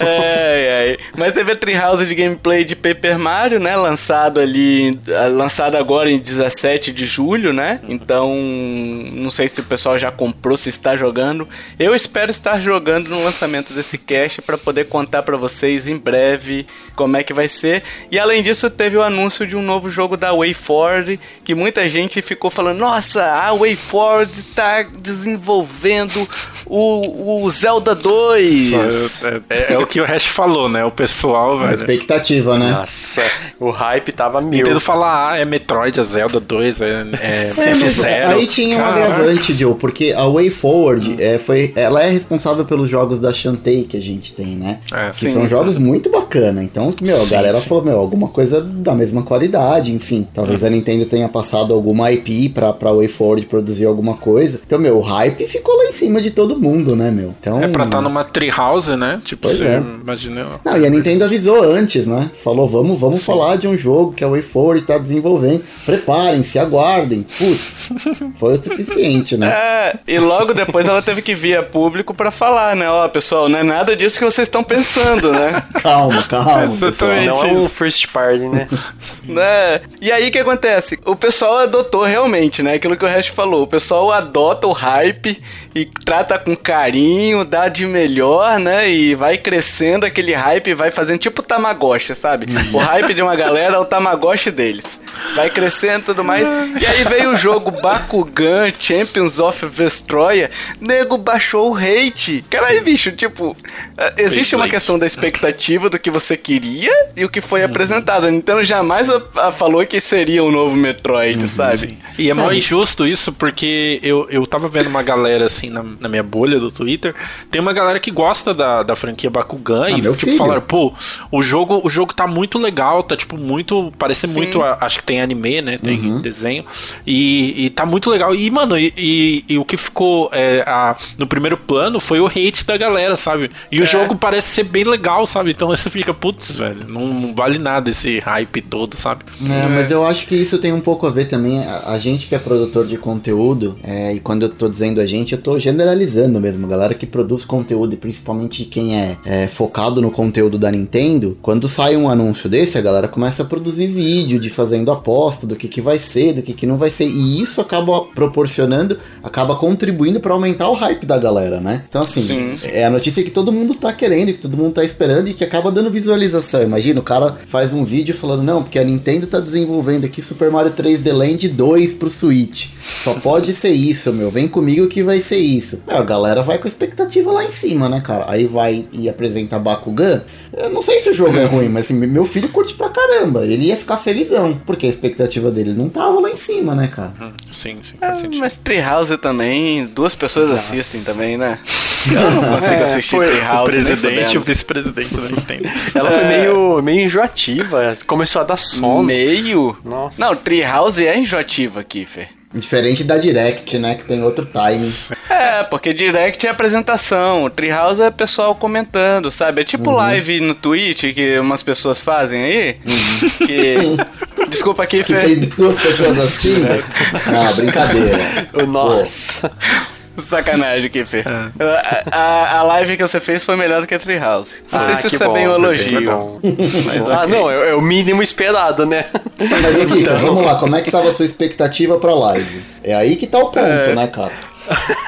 ai, ai. Mas teve a Treehouse de gameplay de Paper Mario, né? Lançado ali. Lançado agora em 17 de julho, né? Então. Não sei se o pessoal já comprou, se está jogando. Eu espero estar jogando no lançamento desse cast para poder contar para vocês em breve como é que vai ser. E além disso, teve o anúncio de um novo jogo da WayForward, que muita gente ficou falando: nossa, a WayForward está desenvolvendo o, o Zelda 2. É, é, é, o que o Hash falou, né? O pessoal, velho. expectativa, né? Nossa, o hype tava mil. Tentando falar, ah, é Metroid, é Zelda 2, é, é, é Aí tinha um agravante, Joe, porque a WayForward hum. é, foi, ela é responsável pelos jogos da Shantae que a gente tem, né? É, que sim, são jogos muito bacana. Então, meu, sim, a galera sim. falou, meu, alguma coisa da mesma qualidade, enfim. Talvez hum. a Nintendo tenha passado alguma IP pra, pra WayForward produzir alguma coisa. Então, meu, o hype ficou lá em cima de todo mundo, né, meu? Então, é pra estar tá numa treehouse, né? Tipo, pois você é. imagina. Não, e a Nintendo avisou antes, né? Falou, vamos, vamos falar de um jogo que a WayForward está desenvolvendo. Preparem-se, aguardem. Putz, foi o suficiente, né? É, e logo depois ela teve que vir a público para falar, né? Ó, pessoal, não é nada disso que vocês estão pensando, né? calma, calma. Não é um first party, né? né? E aí o que acontece? O pessoal adotou realmente, né? Aquilo que o resto falou. O pessoal adota o hype e trata com carinho, dá de melhor, né? E vai crescendo aquele hype, vai fazendo tipo Tamagotchi, sabe? o hype de uma galera é o Tamagotchi deles. Vai crescendo e tudo mais. E aí veio o jogo Bakugan Champions of Vestroia. Nego baixou o hate. Caralho, bicho, tipo, eh, existe uma questão da expectativa do que você queria e o que foi uhum. apresentado. A Nintendo jamais a, a falou que seria o um novo Metroid, uhum, sabe? Sim. E é mais injusto isso porque eu, eu tava vendo uma galera assim assim, na, na, minha bolha do Twitter, tem uma galera que gosta da, da franquia Bakugan ah, e, tipo, filho. falaram, pô, o jogo, o jogo tá muito legal, tá, tipo, muito, parece Sim. muito, acho que tem anime, né, tem uhum. desenho, e, e tá muito legal. E, mano, e, e, e o que ficou é, a, no primeiro plano foi o hate da galera, sabe? E é. o jogo parece ser bem legal, sabe? Então você fica, putz, velho, não, não vale nada esse hype todo, sabe? É, mas eu acho que isso tem um pouco a ver também, a, a gente que é produtor de conteúdo, é, e quando eu tô dizendo a gente, eu tô generalizando mesmo, galera que produz conteúdo e principalmente quem é, é, focado no conteúdo da Nintendo, quando sai um anúncio desse, a galera começa a produzir vídeo de fazendo aposta do que, que vai ser, do que, que não vai ser, e isso acaba proporcionando, acaba contribuindo para aumentar o hype da galera, né? Então, assim, sim, sim. é a notícia que todo mundo tá querendo, que todo mundo tá esperando e que acaba dando visualização. Imagina, o cara faz um vídeo falando, não, porque a Nintendo tá desenvolvendo aqui Super Mario 3D Land 2 pro Switch. Só pode ser isso, meu. Vem comigo que vai ser isso. É, a galera vai com a expectativa lá em cima, né, cara? Aí vai e apresenta Bakugan. Eu não sei se o jogo é ruim, mas assim, meu filho curte pra caramba. Ele ia ficar felizão, porque a expectativa dele não tava lá em cima, né, cara? Hum, sim, sim. É, mas Treehouse também, duas pessoas Nossa. assistem também, né? Eu não consigo é, assistir Treehouse. O presidente e o vice-presidente da Nintendo. Ela foi meio, meio enjoativa, começou a dar sono. Meio? Nossa. Não, Treehouse é enjoativa, Kiffer. Diferente da Direct, né? Que tem outro timing. É, porque Direct é apresentação. Treehouse é pessoal comentando, sabe? É tipo uhum. live no Twitch que umas pessoas fazem aí. Uhum. Que... Desculpa aqui, que Tem duas pessoas assistindo? ah, brincadeira. Nossa. Sacanagem, Kiffer. É. A, a, live que você fez foi melhor do que a Treehouse. Não ah, sei se isso bom, é bem um elogio. Mas, okay. Ah, não, é, é, o mínimo esperado, né? Mas, Kiffer, então... vamos lá, como é que tava a sua expectativa pra live? É aí que tá o ponto, é... né, cara?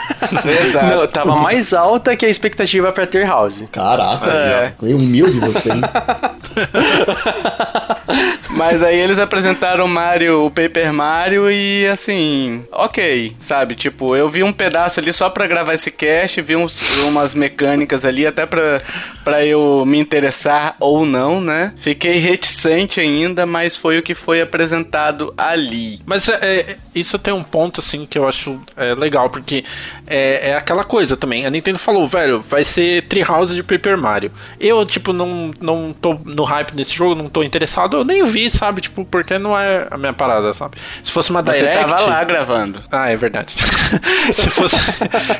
Exato. Não, tava mais alta que a expectativa pra Ter House. Caraca, é. humilde você, hein? Mas aí eles apresentaram o Mario, o Paper Mario e assim, ok, sabe? Tipo, eu vi um pedaço ali só pra gravar esse cast, vi uns, umas mecânicas ali até pra, pra eu me interessar ou não, né? Fiquei reticente ainda, mas foi o que foi apresentado ali. Mas é, é isso tem um ponto assim que eu acho é, legal, porque é, é, aquela coisa também. A Nintendo falou, velho, vai ser Treehouse de Paper Mario. Eu, tipo, não, não tô no hype desse jogo, não tô interessado, eu nem vi, sabe? Tipo, porque não é a minha parada, sabe? Se fosse uma Direct. Você tava lá gravando. Ah, é verdade. se, fosse,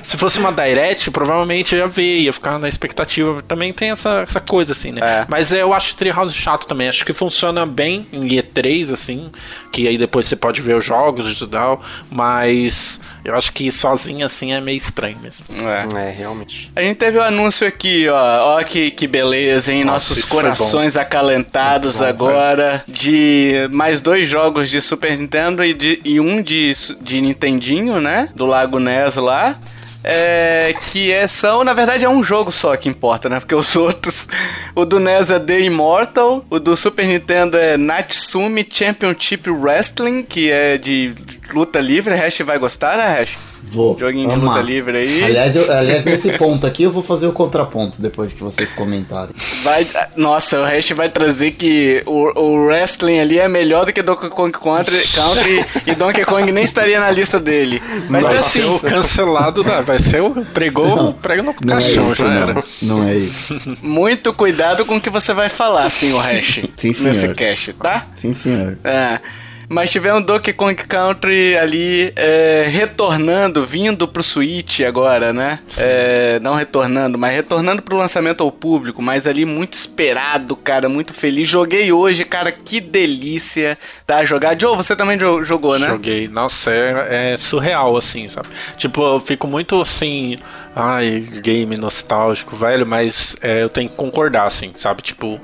se fosse uma Direct, provavelmente eu ia ver, ia ficar na expectativa. Também tem essa, essa coisa, assim, né? É. Mas eu acho Treehouse chato também. Acho que funciona bem em E3, assim, que aí depois você pode ver os jogos e tal, mas eu acho que sozinho assim é meio estranho mesmo. É, é realmente. A gente teve o um anúncio aqui, ó. Ó que, que beleza, hein? Nossa, Nossos corações acalentados bom, agora de mais dois jogos de Super Nintendo e, de, e um de, de Nintendinho, né? Do Lago Ness lá. É, que é, são, na verdade, é um jogo só que importa, né? Porque os outros, o do NES é The Immortal, o do Super Nintendo é Natsumi Championship Wrestling, que é de luta livre. Hash vai gostar, né, Hash? Vou. Joguinho amar. de luta livre aí. Aliás, eu, aliás, nesse ponto aqui eu vou fazer o contraponto depois que vocês comentarem. Vai, nossa, o Hash vai trazer que o, o wrestling ali é melhor do que Donkey Kong Country, Country e Donkey Kong nem estaria na lista dele. Mas vai assim. ser o cancelado, da, vai ser o pregou, não, prega no não é caixão, é isso, não, não, é isso. Muito cuidado com o que você vai falar, senhor Hash, Sim, senhor. nesse cast, tá? Sim, senhor. É. Mas tivemos Donkey Kong Country ali é, retornando, vindo pro Switch agora, né? É, não retornando, mas retornando pro lançamento ao público, mas ali muito esperado, cara, muito feliz. Joguei hoje, cara, que delícia tá jogar. Joe, você também jogou, né? Joguei. Nossa, é, é surreal, assim, sabe? Tipo, eu fico muito assim ai, game nostálgico, velho, mas é, eu tenho que concordar, assim, sabe? Tipo,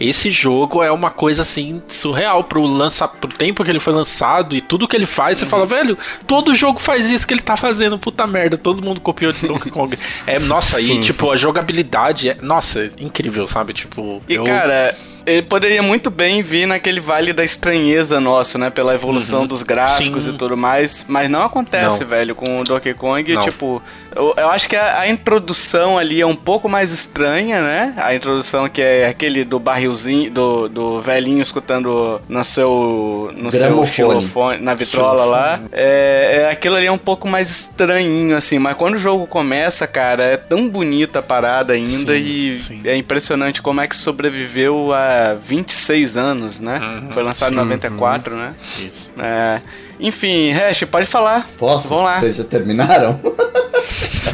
esse jogo é uma coisa, assim, surreal pro, lança, pro tempo que ele foi lançado e tudo que ele faz, você uhum. fala, velho, todo jogo faz isso que ele tá fazendo, puta merda, todo mundo copiou de Donkey Kong. É, nossa, Sim. e, tipo, a jogabilidade é, nossa, é incrível, sabe? Tipo, e, eu... cara ele poderia muito bem vir naquele vale da estranheza nosso, né? Pela evolução uhum. dos gráficos Sim. e tudo mais. Mas não acontece, não. velho, com o Donkey Kong. Não. Tipo, eu, eu, acho que a, a, introdução ali é um pouco mais estranha, né? A introdução que é aquele do barrilzinho, do, do velhinho escutando no seu, no seu xilofone, na vitrola xilofone. lá. É, é, aquilo ali é um pouco mais estranhinho, assim. Mas quando o jogo começa, cara, é tão bonita a parada ainda sim, e sim. é impressionante como é que sobreviveu a 26 anos, né? Uhum, Foi lançado sim, em 94, uhum. né? Isso. É, enfim, Hash, pode falar. Posso? Vamos lá. Vocês já terminaram?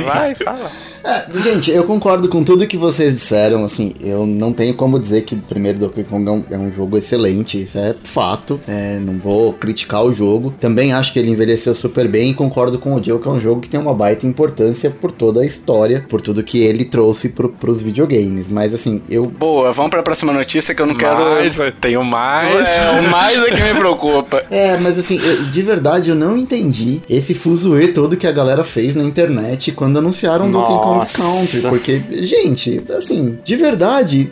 Vai, fala. É, gente, eu concordo com tudo que vocês disseram, assim, eu não tenho como dizer que primeiro Donkey Kong é um, é um jogo excelente, isso é fato, é, não vou criticar o jogo, também acho que ele envelheceu super bem e concordo com o Joe que é um jogo que tem uma baita importância por toda a história, por tudo que ele trouxe pro, pros videogames, mas assim, eu... Boa, vamos pra próxima notícia que eu não quero... Mais, tenho mais... É, o mais é que me preocupa. É, mas assim, eu, de verdade eu não entendi esse fuzuê todo que a galera fez na internet quando anunciaram Nossa. Donkey Kong Country, porque, gente, assim, de verdade,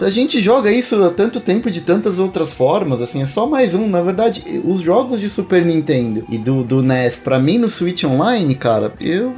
a gente joga isso há tanto tempo de tantas outras formas, assim, é só mais um. Na verdade, os jogos de Super Nintendo e do, do NES, pra mim no Switch Online, cara, eu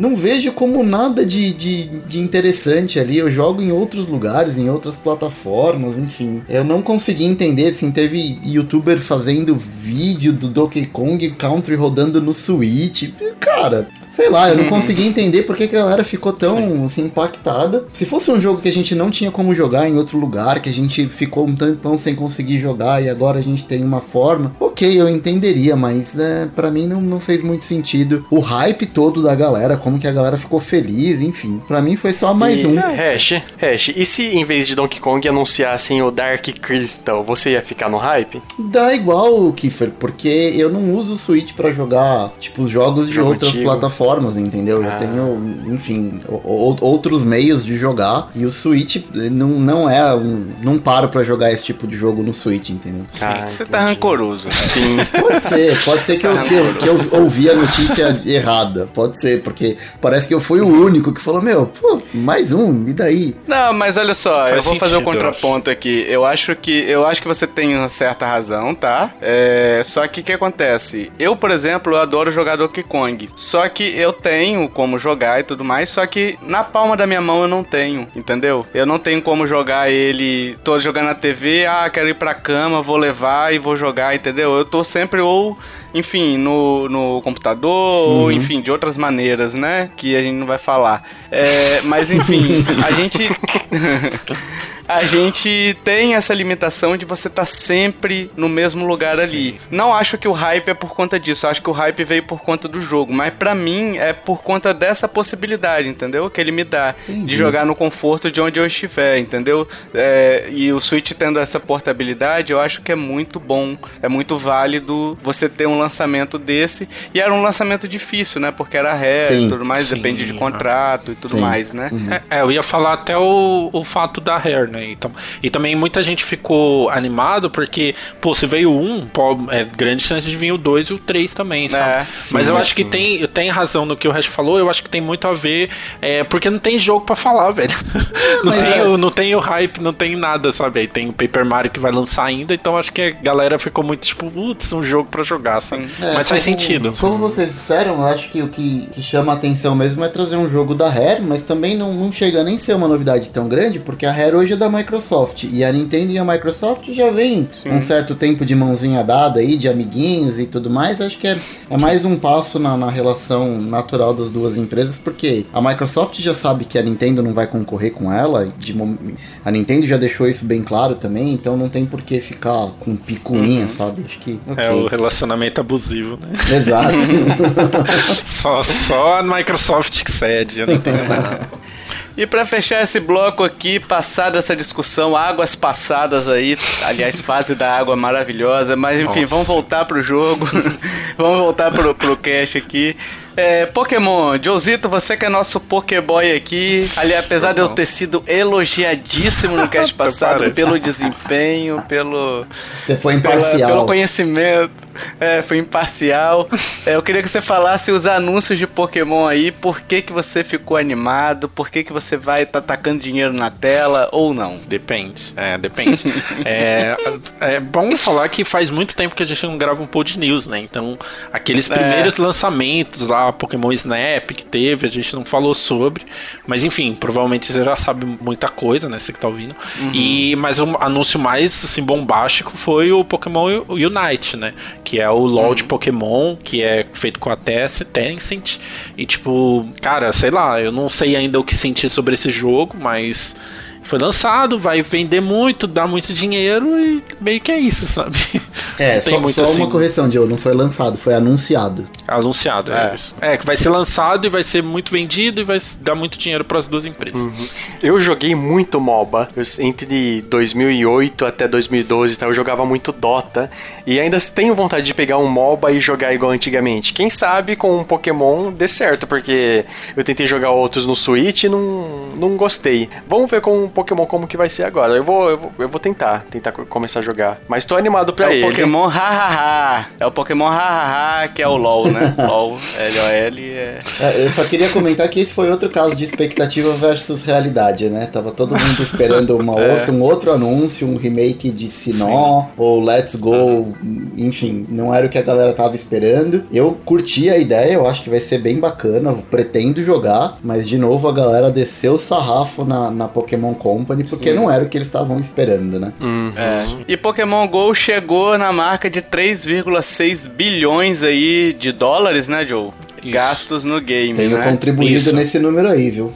não vejo como nada de, de, de, interessante ali. Eu jogo em outros lugares, em outras plataformas, enfim. Eu não consegui entender, assim, teve youtuber fazendo vídeo do Donkey Kong Country rodando no Switch. Cara, sei lá, eu não consegui entender porque que a galera ficou tão assim, impactada. Se fosse um jogo que a gente não tinha como jogar em outro lugar, que a gente ficou um tempão sem conseguir jogar e agora a gente tem uma forma, ok, eu entenderia, mas né, para mim não, não fez muito sentido. O hype todo da galera, como que a galera ficou feliz, enfim. para mim foi só mais e, um. Hash, Hash, e se em vez de Donkey Kong anunciassem o Dark Crystal, você ia ficar no hype? Dá igual, Kiefer, porque eu não uso o Switch para jogar, tipo, os jogos de Jogo outras antigo. plataformas, entendeu? Ah. Eu tenho, enfim, outros meios de jogar e o Switch não, não é um, não paro para jogar esse tipo de jogo no Switch, entendeu? Ah, você tá rancoroso. Sim. Pode ser, pode ser que, tá eu, que, eu, que eu ouvi a notícia errada. Pode ser, porque parece que eu fui o único que falou, meu, pô, mais um, e daí? Não, mas olha só, Faz eu vou sentido, fazer o um contraponto aqui. Eu acho que eu acho que você tem uma certa razão, tá? É, só que o que acontece? Eu, por exemplo, eu adoro jogar Donkey Kong. Só que eu tenho como jogar e tudo mais, só que na palma da minha mão eu não tenho, entendeu? Eu não tenho como jogar ele, tô jogando na TV, ah, quero ir pra cama, vou levar e vou jogar, entendeu? Eu tô sempre ou enfim, no, no computador, uhum. ou enfim, de outras maneiras, né? Que a gente não vai falar. É, mas enfim, a gente. a gente tem essa limitação de você estar tá sempre no mesmo lugar ali. Sim. Não acho que o hype é por conta disso, acho que o hype veio por conta do jogo, mas para mim é por conta dessa possibilidade, entendeu? Que ele me dá Entendi. de jogar no conforto de onde eu estiver, entendeu? É, e o Switch tendo essa portabilidade, eu acho que é muito bom, é muito válido você ter um lançamento desse. E era um lançamento difícil, né? Porque era ré e tudo mais, sim. depende de contrato e tudo sim. mais, né? Uhum. É, é, eu ia falar até o, o fato da Rare, né? Então, e também muita gente ficou animado porque, pô, se veio um, pô, é grande chance de vir o dois e o três também, sabe? É, sim, Mas eu acho que tem, tem razão no que o Hash falou, eu acho que tem muito a ver, é, porque não tem jogo para falar, velho. Não, tem, é. o, não tem o hype, não tem nada, sabe? Aí tem o Paper Mario que vai lançar ainda, então acho que a galera ficou muito tipo, putz, um jogo para jogar, sabe? É, mas faz sentido. Como vocês disseram, eu acho que o que, que chama a atenção mesmo é trazer um jogo da Rare, mas também não, não chega nem a ser uma novidade tão grande, porque a Rare hoje é da Microsoft. E a Nintendo e a Microsoft já vem Sim. um certo tempo de mãozinha dada aí, de amiguinhos e tudo mais. Acho que é, é mais um passo na, na relação natural das duas empresas, porque a Microsoft já sabe que a Nintendo não vai concorrer com ela. De, a Nintendo já deixou isso bem claro também, então não tem por que ficar com picuinha, uhum. sabe? Acho que. Okay. É o relacionamento abusivo, né? Exato. só, só a Microsoft que cede, a Nintendo não. E para fechar esse bloco aqui, passada essa discussão, águas passadas aí, aliás, fase da água maravilhosa, mas enfim, Nossa. vamos voltar pro jogo, vamos voltar pro, pro cash aqui. É, Pokémon, Josito, você que é nosso Pokéboy aqui. Ali, apesar de eu ter sido elogiadíssimo no cast passado pelo desempenho, pelo. Você foi imparcial. Pela, pelo conhecimento. É, foi imparcial. É, eu queria que você falasse os anúncios de Pokémon aí, por que, que você ficou animado, por que, que você vai estar tá tacando dinheiro na tela ou não. Depende, é, depende. é, é bom falar que faz muito tempo que a gente não grava um pod news, né? Então, aqueles é. primeiros lançamentos lá Pokémon Snap que teve, a gente não falou sobre. Mas enfim, provavelmente você já sabe muita coisa, né? Você que tá ouvindo. Uhum. E, mas o anúncio mais assim, bombástico foi o Pokémon Unite, né? Que é o LoL uhum. de Pokémon, que é feito com a Tencent. E tipo, cara, sei lá, eu não sei ainda o que sentir sobre esse jogo, mas foi lançado, vai vender muito, dá muito dinheiro e meio que é isso, sabe? É, só, só assim... uma correção, Joe, não foi lançado, foi anunciado. Anunciado, é. é isso. É, que vai ser lançado e vai ser muito vendido e vai dar muito dinheiro para as duas empresas. Uhum. Eu joguei muito MOBA, eu, entre 2008 até 2012, tá, eu jogava muito Dota e ainda tenho vontade de pegar um MOBA e jogar igual antigamente. Quem sabe com um Pokémon dê certo, porque eu tentei jogar outros no Switch e não, não gostei. Vamos ver com um Pokémon como que vai ser agora. Eu vou, eu vou, eu vou tentar, tentar começar a jogar. Mas tô animado pra é ele. É o Pokémon hahaha. É o Pokémon hahaha que é o LOL, né? LOL, L-O-L é... é... Eu só queria comentar que esse foi outro caso de expectativa versus realidade, né? Tava todo mundo esperando uma é. outra, um outro anúncio, um remake de Sinó, Sim. ou Let's Go, enfim, não era o que a galera tava esperando. Eu curti a ideia, eu acho que vai ser bem bacana, pretendo jogar, mas de novo a galera desceu o sarrafo na, na Pokémon Company, porque Sim. não era o que eles estavam esperando, né? Uhum. É. E Pokémon GO chegou na marca de 3,6 bilhões aí de dólares, né, Joe? Isso. Gastos no game, Tenho né? contribuído Isso. nesse número aí, viu?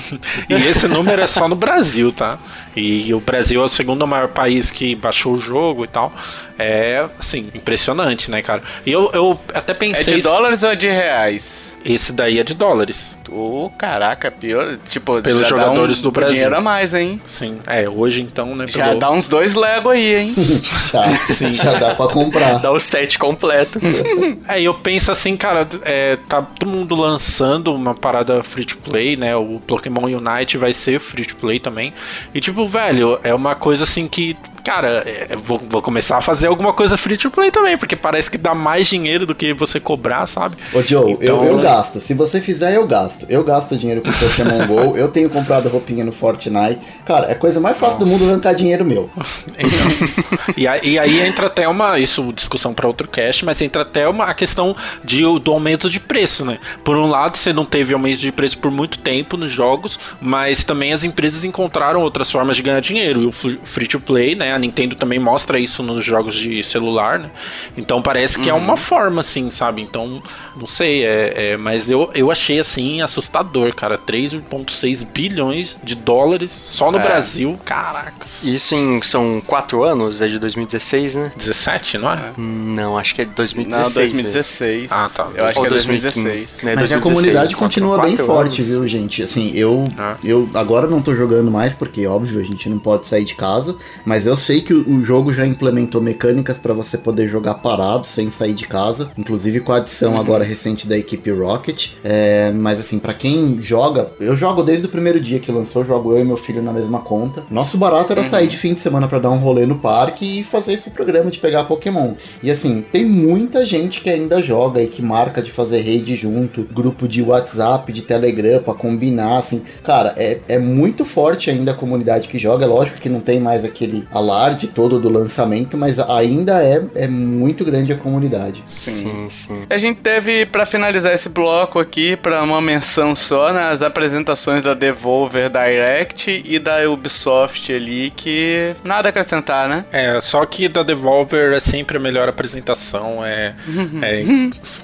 e esse número é só no Brasil, tá? E o Brasil é o segundo maior país que baixou o jogo e tal. É, assim, impressionante, né, cara? E eu, eu até pensei. É de dólares ou é de reais? Esse daí é de dólares. Ô, oh, caraca, pior. Tipo, pelos jogadores um do Brasil. dinheiro a mais, hein? Sim. É, hoje então, né? Já pelo... dá uns dois Lego aí, hein? já, Sim. já dá pra comprar. Dá o set completo. é, e eu penso assim, cara, é, tá todo mundo lançando uma parada free to play, né? O Pokémon Unite vai ser free to play também. E tipo, velho, é uma coisa assim que cara, é, vou, vou, começar a fazer alguma coisa free to play também, porque parece que dá mais dinheiro do que você cobrar, sabe? Ô Joe, então, eu, eu gasto. Se você fizer, eu gasto. Eu gasto dinheiro com Pokémon GO, eu tenho comprado roupinha no Fortnite. Cara, é a coisa mais fácil Nossa. do mundo arrancar dinheiro meu. Então, e, aí, e, aí, entra até uma, isso discussão para outro cast, mas entra até uma a questão de, do aumento de preço, né? Por um lado, você não teve aumento de preço por muito tempo nos jogos, mas também as empresas encontraram outras formas de ganhar dinheiro. E o free to play, né? A Nintendo também mostra isso nos jogos de celular, né? Então parece que uhum. é uma forma, assim, sabe? Então, não sei, é, é, mas eu, eu achei, assim, assustador, cara. 3,6 bilhões de dólares só no é. Brasil. Caracas. Isso em, são quatro anos? É de 2016, né? 17, não é? Não, acho que é 2016. Não, 2016. Mesmo. Ah, tá. Eu acho Ou que é 2016. 2015, né? Mas 2016. a comunidade continua bem forte, anos. viu, gente? Assim, eu, é. eu agora não tô jogando mais, porque, óbvio, a gente não pode sair de casa, mas eu sei que o, o jogo já implementou mecânicas para você poder jogar parado, sem sair de casa, inclusive com a adição uhum. agora recente da equipe Rocket. É, mas assim, para quem joga, eu jogo desde o primeiro dia que lançou, jogo eu e meu filho na mesma conta. Nosso barato era uhum. sair de fim de semana para dar um rolê no parque e fazer esse programa de pegar Pokémon. E assim, tem muita gente que ainda joga e que marca de fazer raid junto, grupo de WhatsApp, de Telegram para combinar, assim. Cara, é, é muito forte ainda a comunidade que joga. É lógico que não tem mais aquele alarde todo do lançamento, mas ainda é, é muito grande a comunidade. Sim, sim. sim. A gente teve, para finalizar esse bloco aqui, para uma menção só nas apresentações da Devolver Direct e da Ubisoft ali, que nada a acrescentar, né? É, só que da Devolver é sempre a melhor apresentação, é, é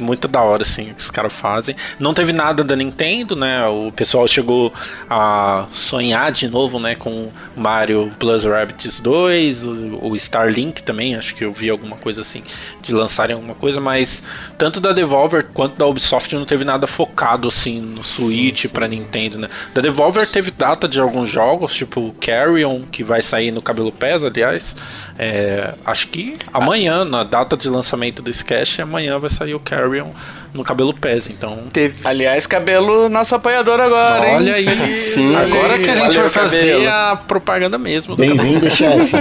muito da hora, assim, que os caras fazem. Não teve nada da Nintendo, né? O pessoal chegou a sonhar de novo, né, com Mario Plus Rabbids 2, o, o Starlink também, acho que eu vi alguma coisa assim, de lançarem alguma coisa, mas tanto da Devolver quanto da Ubisoft não teve nada focado, assim, no Switch para Nintendo, né? Da Devolver teve data de alguns jogos, tipo Carrion, que vai sair no Cabelo Pés, aliás, é, acho que amanhã, na data de lançamento desse cast, amanhã vai sair o Carrion no cabelo pés, então teve. Aliás, cabelo nosso apoiador agora, hein? Olha aí. Sim. Agora que a gente vai fazer cabelo. a propaganda mesmo. Bem-vindo, chefe.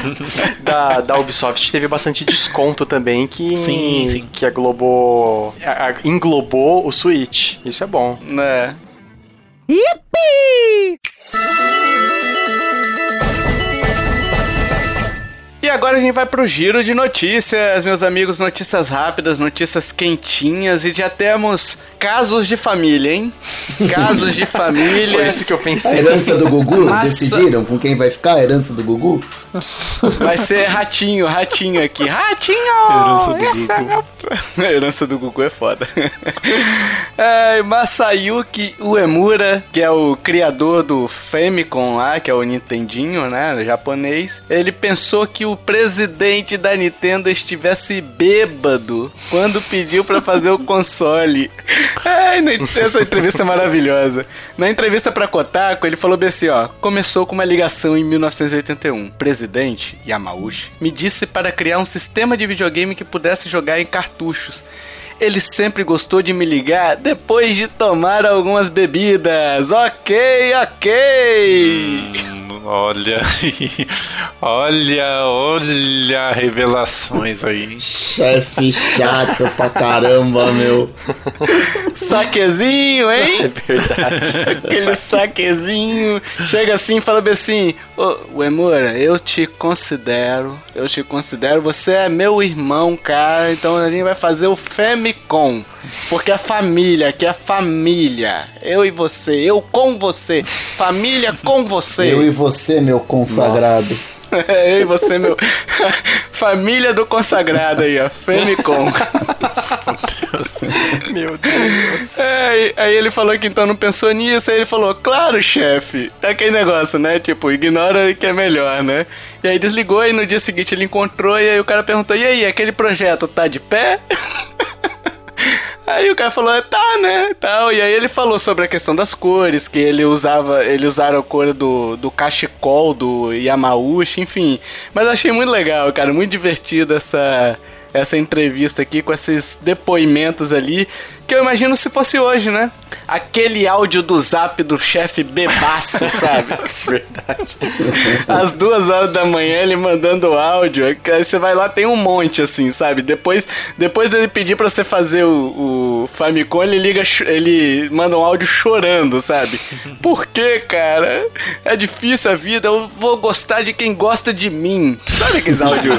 da, da Ubisoft teve bastante desconto também que sim, sim. que aglobou englobou o Switch. Isso é bom. Né? Yippee! Agora a gente vai pro giro de notícias, meus amigos, notícias rápidas, notícias quentinhas e já temos casos de família, hein? Casos de família. Foi isso que eu pensei. A herança do Gugu? Massa. Decidiram com quem vai ficar a herança do Gugu? Vai ser ratinho, ratinho aqui. Ratinho! Herança do Essa Gugu. É... A herança do Gugu é foda. É, Masayuki Uemura, que é o criador do Famicom lá, que é o Nintendinho, né? Japonês. Ele pensou que o presidente da Nintendo estivesse bêbado quando pediu para fazer o console. Ai, essa entrevista é maravilhosa. Na entrevista pra Kotaku, ele falou bem assim, ó. Começou com uma ligação em 1981. Presidente, Yamauchi, me disse para criar um sistema de videogame que pudesse jogar em cartuchos ele sempre gostou de me ligar depois de tomar algumas bebidas. Ok, ok. Olha, olha, olha revelações aí. Chefe chato pra caramba, meu. Saquezinho, hein? É verdade. Aquele saquezinho. Chega assim e fala bem assim: Ô, Uemura, eu te considero, eu te considero, você é meu irmão, cara, então a gente vai fazer o Femicom. Porque a família, que é família. Eu e você, eu com você. Família com você. Eu e você, meu consagrado. eu e você, meu. família do consagrado aí, ó. Femicom. meu Deus. É, aí ele falou que então não pensou nisso. Aí ele falou: Claro, chefe. É aquele negócio, né? Tipo, ignora que é melhor, né? E aí desligou e no dia seguinte ele encontrou e aí o cara perguntou: E aí, aquele projeto tá de pé? Aí o cara falou, tá, né? Tal. E aí ele falou sobre a questão das cores, que ele usava, ele usaram a cor do, do cachecol do Yamauchi, enfim. Mas achei muito legal, cara, muito divertido essa essa entrevista aqui com esses depoimentos ali que eu imagino se fosse hoje, né? Aquele áudio do zap do chefe bebaço, sabe? é verdade. Às duas horas da manhã ele mandando áudio, aí você vai lá, tem um monte, assim, sabe? Depois, depois dele pedir pra você fazer o, o Famicom, ele liga, ele manda um áudio chorando, sabe? Por que, cara? É difícil a vida, eu vou gostar de quem gosta de mim. Sabe aqueles áudios?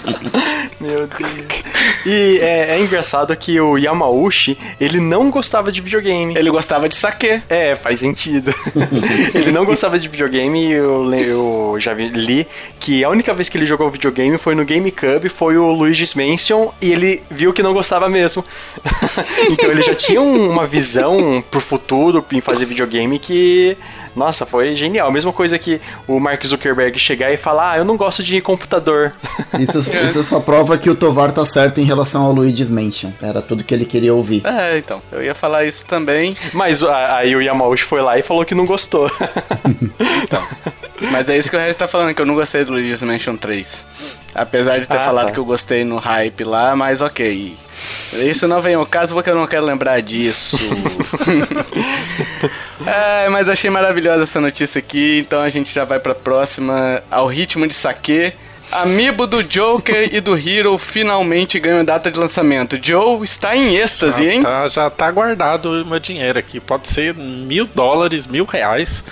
Meu Deus. E é, é engraçado que o Yamauchi ele não gostava de videogame. Ele gostava de saque. É, faz sentido. ele não gostava de videogame, eu, eu já vi, li que a única vez que ele jogou videogame foi no GameCube, foi o Luigi's Mansion, e ele viu que não gostava mesmo. então ele já tinha uma visão pro futuro em fazer videogame que nossa, foi genial. Mesma coisa que o Mark Zuckerberg chegar e falar: Ah, eu não gosto de computador. Isso, é. isso só prova que o Tovar tá certo em relação ao Luigi's Mansion. Era tudo que ele queria ouvir. É, então. Eu ia falar isso também. Mas aí o Yamauchi foi lá e falou que não gostou. então. Mas é isso que o Regis tá falando, que eu não gostei do Luigi's Mansion 3. Apesar de ter ah, falado tá. que eu gostei no hype lá, mas ok. Isso não vem ao caso porque eu não quero lembrar disso. é, mas achei maravilhosa essa notícia aqui, então a gente já vai pra próxima. Ao ritmo de saque. Amiibo do Joker e do Hero finalmente ganham data de lançamento. Joe está em êxtase, já hein? Tá, já tá guardado o meu dinheiro aqui. Pode ser mil dólares, mil reais.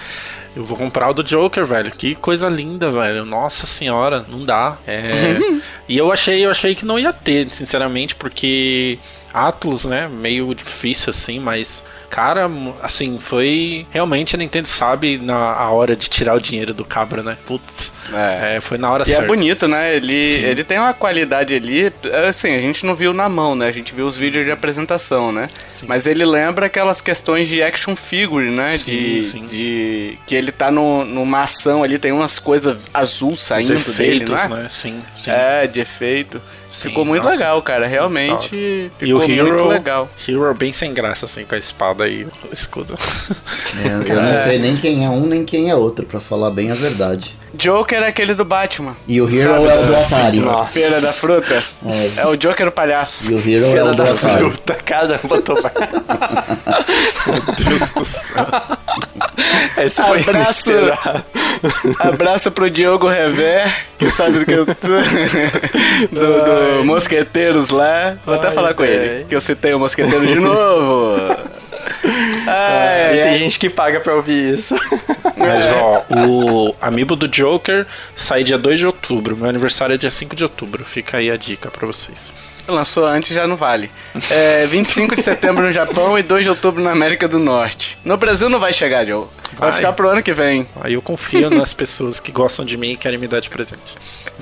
Eu vou comprar o do Joker, velho. Que coisa linda, velho. Nossa senhora, não dá. É... e eu achei, eu achei que não ia ter, sinceramente, porque Atlus, né? Meio difícil assim, mas cara, assim, foi. Realmente a Nintendo sabe na a hora de tirar o dinheiro do cabra, né? Putz. É. é foi na hora e certa. E é bonito, né? Ele, ele tem uma qualidade ali. Assim, a gente não viu na mão, né? A gente viu os vídeos de apresentação, né? Sim. Mas ele lembra aquelas questões de action figure, né? Sim, de, sim. de. Que ele tá no, numa ação ali, tem umas coisas azul saindo efeitos, dele, né? né? Sim, sim. É, de efeito. Sim, ficou muito nossa. legal, cara. Realmente ficou e o Hero, muito legal. Hero bem sem graça, assim, com a espada e o escudo. É, eu não sei nem quem é um nem quem é outro, para falar bem a verdade. Joker é aquele do Batman. E o Hero é o do Atari. Nossa. Feira da fruta. É. é o Joker o palhaço. E o Hero Feira é o do da Atari. fruta. Cada um botou pra... Meu Deus do céu. Esse foi abraço, abraço pro Diogo Rever, que sabe do que eu tô... do, do Mosqueteiros lá. Vou até falar com ele, que eu citei o Mosqueteiro de novo. Ah, e tem gente que paga pra ouvir isso. Mas ó, o Amiibo do Joker sai dia 2 de outubro. Meu aniversário é dia 5 de outubro. Fica aí a dica pra vocês. Lançou antes, já não vale. É 25 de setembro no Japão e 2 de outubro na América do Norte. No Brasil não vai chegar, Joe. Vai, vai ficar pro ano que vem. Aí eu confio nas pessoas que gostam de mim e querem me dar de presente.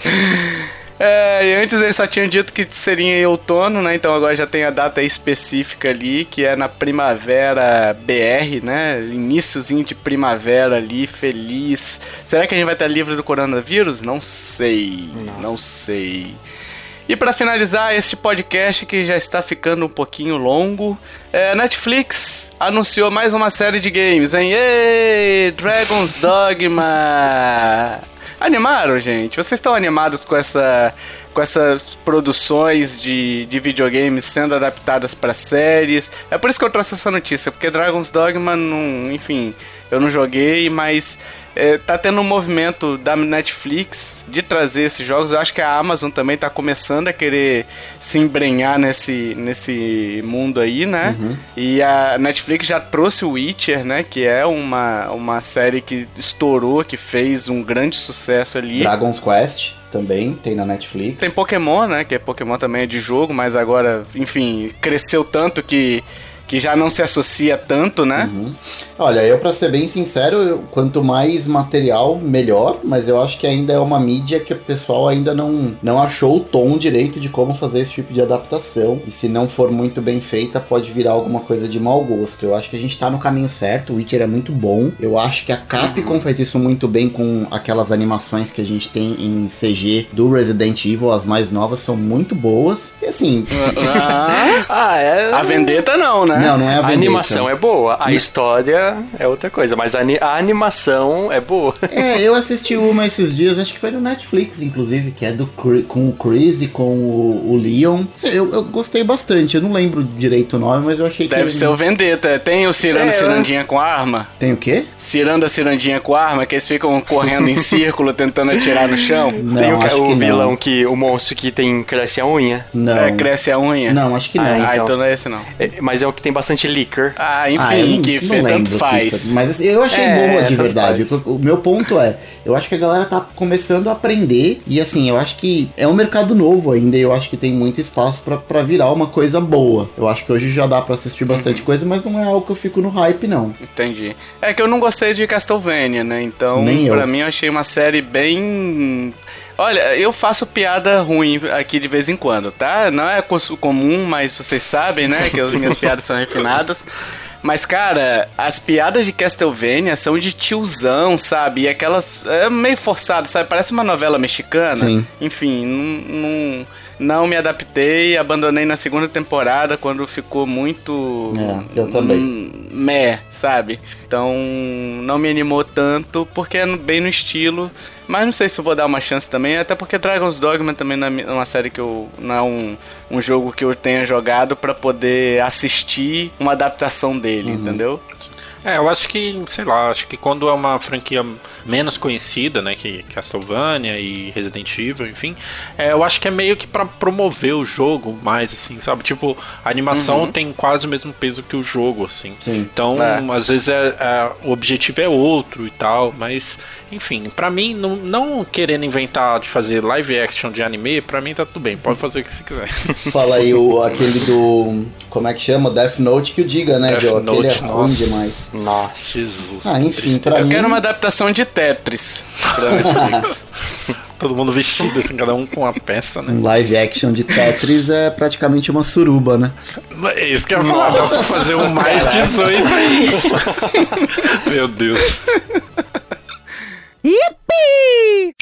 É, e antes eles só tinham dito que seria em outono, né? Então agora já tem a data específica ali, que é na primavera BR, né? Iníciozinho de primavera ali, feliz. Será que a gente vai estar livre do coronavírus? Não sei. Nossa. Não sei. E para finalizar este podcast que já está ficando um pouquinho longo, é, Netflix anunciou mais uma série de games, hein? Ei, Dragon's Dogma! Animaram, gente? Vocês estão animados com essa com essas produções de, de videogames sendo adaptadas para séries. É por isso que eu trouxe essa notícia, porque Dragon's Dogma, não, enfim, eu não joguei, mas é, tá tendo um movimento da Netflix de trazer esses jogos. Eu acho que a Amazon também tá começando a querer se embrenhar nesse, nesse mundo aí, né? Uhum. E a Netflix já trouxe o Witcher, né? Que é uma, uma série que estourou, que fez um grande sucesso ali. Dragon's Quest também tem na Netflix. Tem Pokémon, né? Que é Pokémon também é de jogo, mas agora, enfim, cresceu tanto que que já não se associa tanto, né? Uhum. Olha, eu para ser bem sincero, eu, quanto mais material, melhor, mas eu acho que ainda é uma mídia que o pessoal ainda não, não achou o tom direito de como fazer esse tipo de adaptação. E se não for muito bem feita, pode virar alguma coisa de mau gosto. Eu acho que a gente tá no caminho certo, o Witcher é muito bom. Eu acho que a Capcom uhum. faz isso muito bem com aquelas animações que a gente tem em CG do Resident Evil, as mais novas são muito boas. E assim. ah, ah é. A Vendetta não, né? Não, não é a, a animação é boa, a história é outra coisa, mas a, a, animação é boa. É, eu assisti uma esses dias, acho que foi no Netflix, inclusive, que é do com o Chris e com o, o Leon. Eu, eu, gostei bastante, eu não lembro direito o nome, mas eu achei que. Deve ser o Vendetta. Tem o Ciranda é, Cirandinha com arma? Tem o quê? Ciranda Cirandinha com arma, que eles ficam correndo em círculo tentando atirar no chão. Não, tem o, o vilão não. que. O monstro que tem cresce a unha. Não. É, cresce a unha. Não, acho que não. Ah, então, ah, então não é esse não. É, mas é o que tem bastante liquor. Ah, enfim, ah, que não tanto faz. mas assim, eu achei é, boa de verdade. O, o, meu ponto é, eu acho que a galera tá começando a aprender e assim, eu acho que é um mercado novo ainda e eu acho que tem muito espaço para virar uma coisa boa. Eu acho que hoje já dá para assistir bastante uhum. coisa, mas não é algo que eu fico no hype não. Entendi. É que eu não gostei de Castlevania, né? Então, para mim eu achei uma série bem Olha, eu faço piada ruim aqui de vez em quando, tá? Não é comum, mas vocês sabem, né? Que as minhas piadas são refinadas. Mas, cara, as piadas de Castlevania são de tiozão, sabe? E aquelas. É meio forçado, sabe? Parece uma novela mexicana. Sim. Enfim, não. não não me adaptei, abandonei na segunda temporada quando ficou muito. É, eu também. Meh, sabe? Então não me animou tanto, porque é bem no estilo. Mas não sei se eu vou dar uma chance também, até porque Dragon's Dogma também não é uma série que eu. não é um, um jogo que eu tenha jogado para poder assistir uma adaptação dele, uhum. entendeu? É, eu acho que, sei lá, acho que quando é uma franquia menos conhecida, né, que Castlevania e Resident Evil, enfim, é, eu acho que é meio que para promover o jogo mais, assim, sabe? Tipo, a animação uhum. tem quase o mesmo peso que o jogo, assim. Sim. Então, é. às vezes é, é, o objetivo é outro e tal, mas, enfim, para mim, não, não, querendo inventar de fazer live action de anime, para mim tá tudo bem, pode fazer o que você quiser. Fala aí o, aquele do. Como é que chama? Death Note que o diga, né, Death Joe? Aquele é ruim demais. Nossa, Jesus. Ah, enfim, pra Eu mim... quero uma adaptação de Tetris Todo mundo vestido, assim, cada um com uma peça, né? Um live action de Tetris é praticamente uma suruba, né? É isso que eu ia falar, dá pra fazer um mais 18 aí. Meu Deus. Yippee!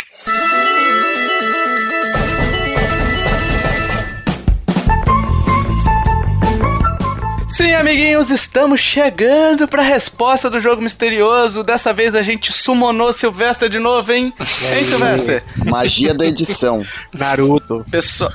Sim, amiguinhos, estamos chegando para a resposta do jogo misterioso. Dessa vez a gente summonou Silvestre de novo, hein? Hein, Silvestre? Magia da edição. Naruto. Pessoal,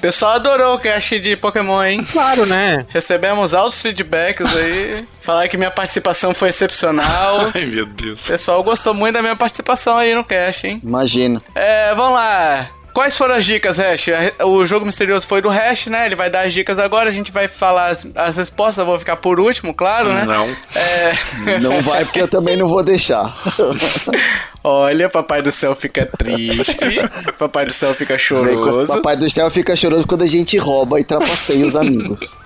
pessoal adorou o cast de Pokémon, hein? Claro, né? Recebemos altos feedbacks aí. Falar que minha participação foi excepcional. Ai, meu Deus. O pessoal gostou muito da minha participação aí no cast, hein? Imagina. É, vamos lá. Quais foram as dicas, Hash? O jogo misterioso foi do Hash, né? Ele vai dar as dicas agora, a gente vai falar as, as respostas, eu vou ficar por último, claro, né? Não. É... Não vai, porque eu também não vou deixar. Olha, papai do céu fica triste, papai do céu fica choroso. Papai do céu fica choroso quando a gente rouba e trapaceia os amigos.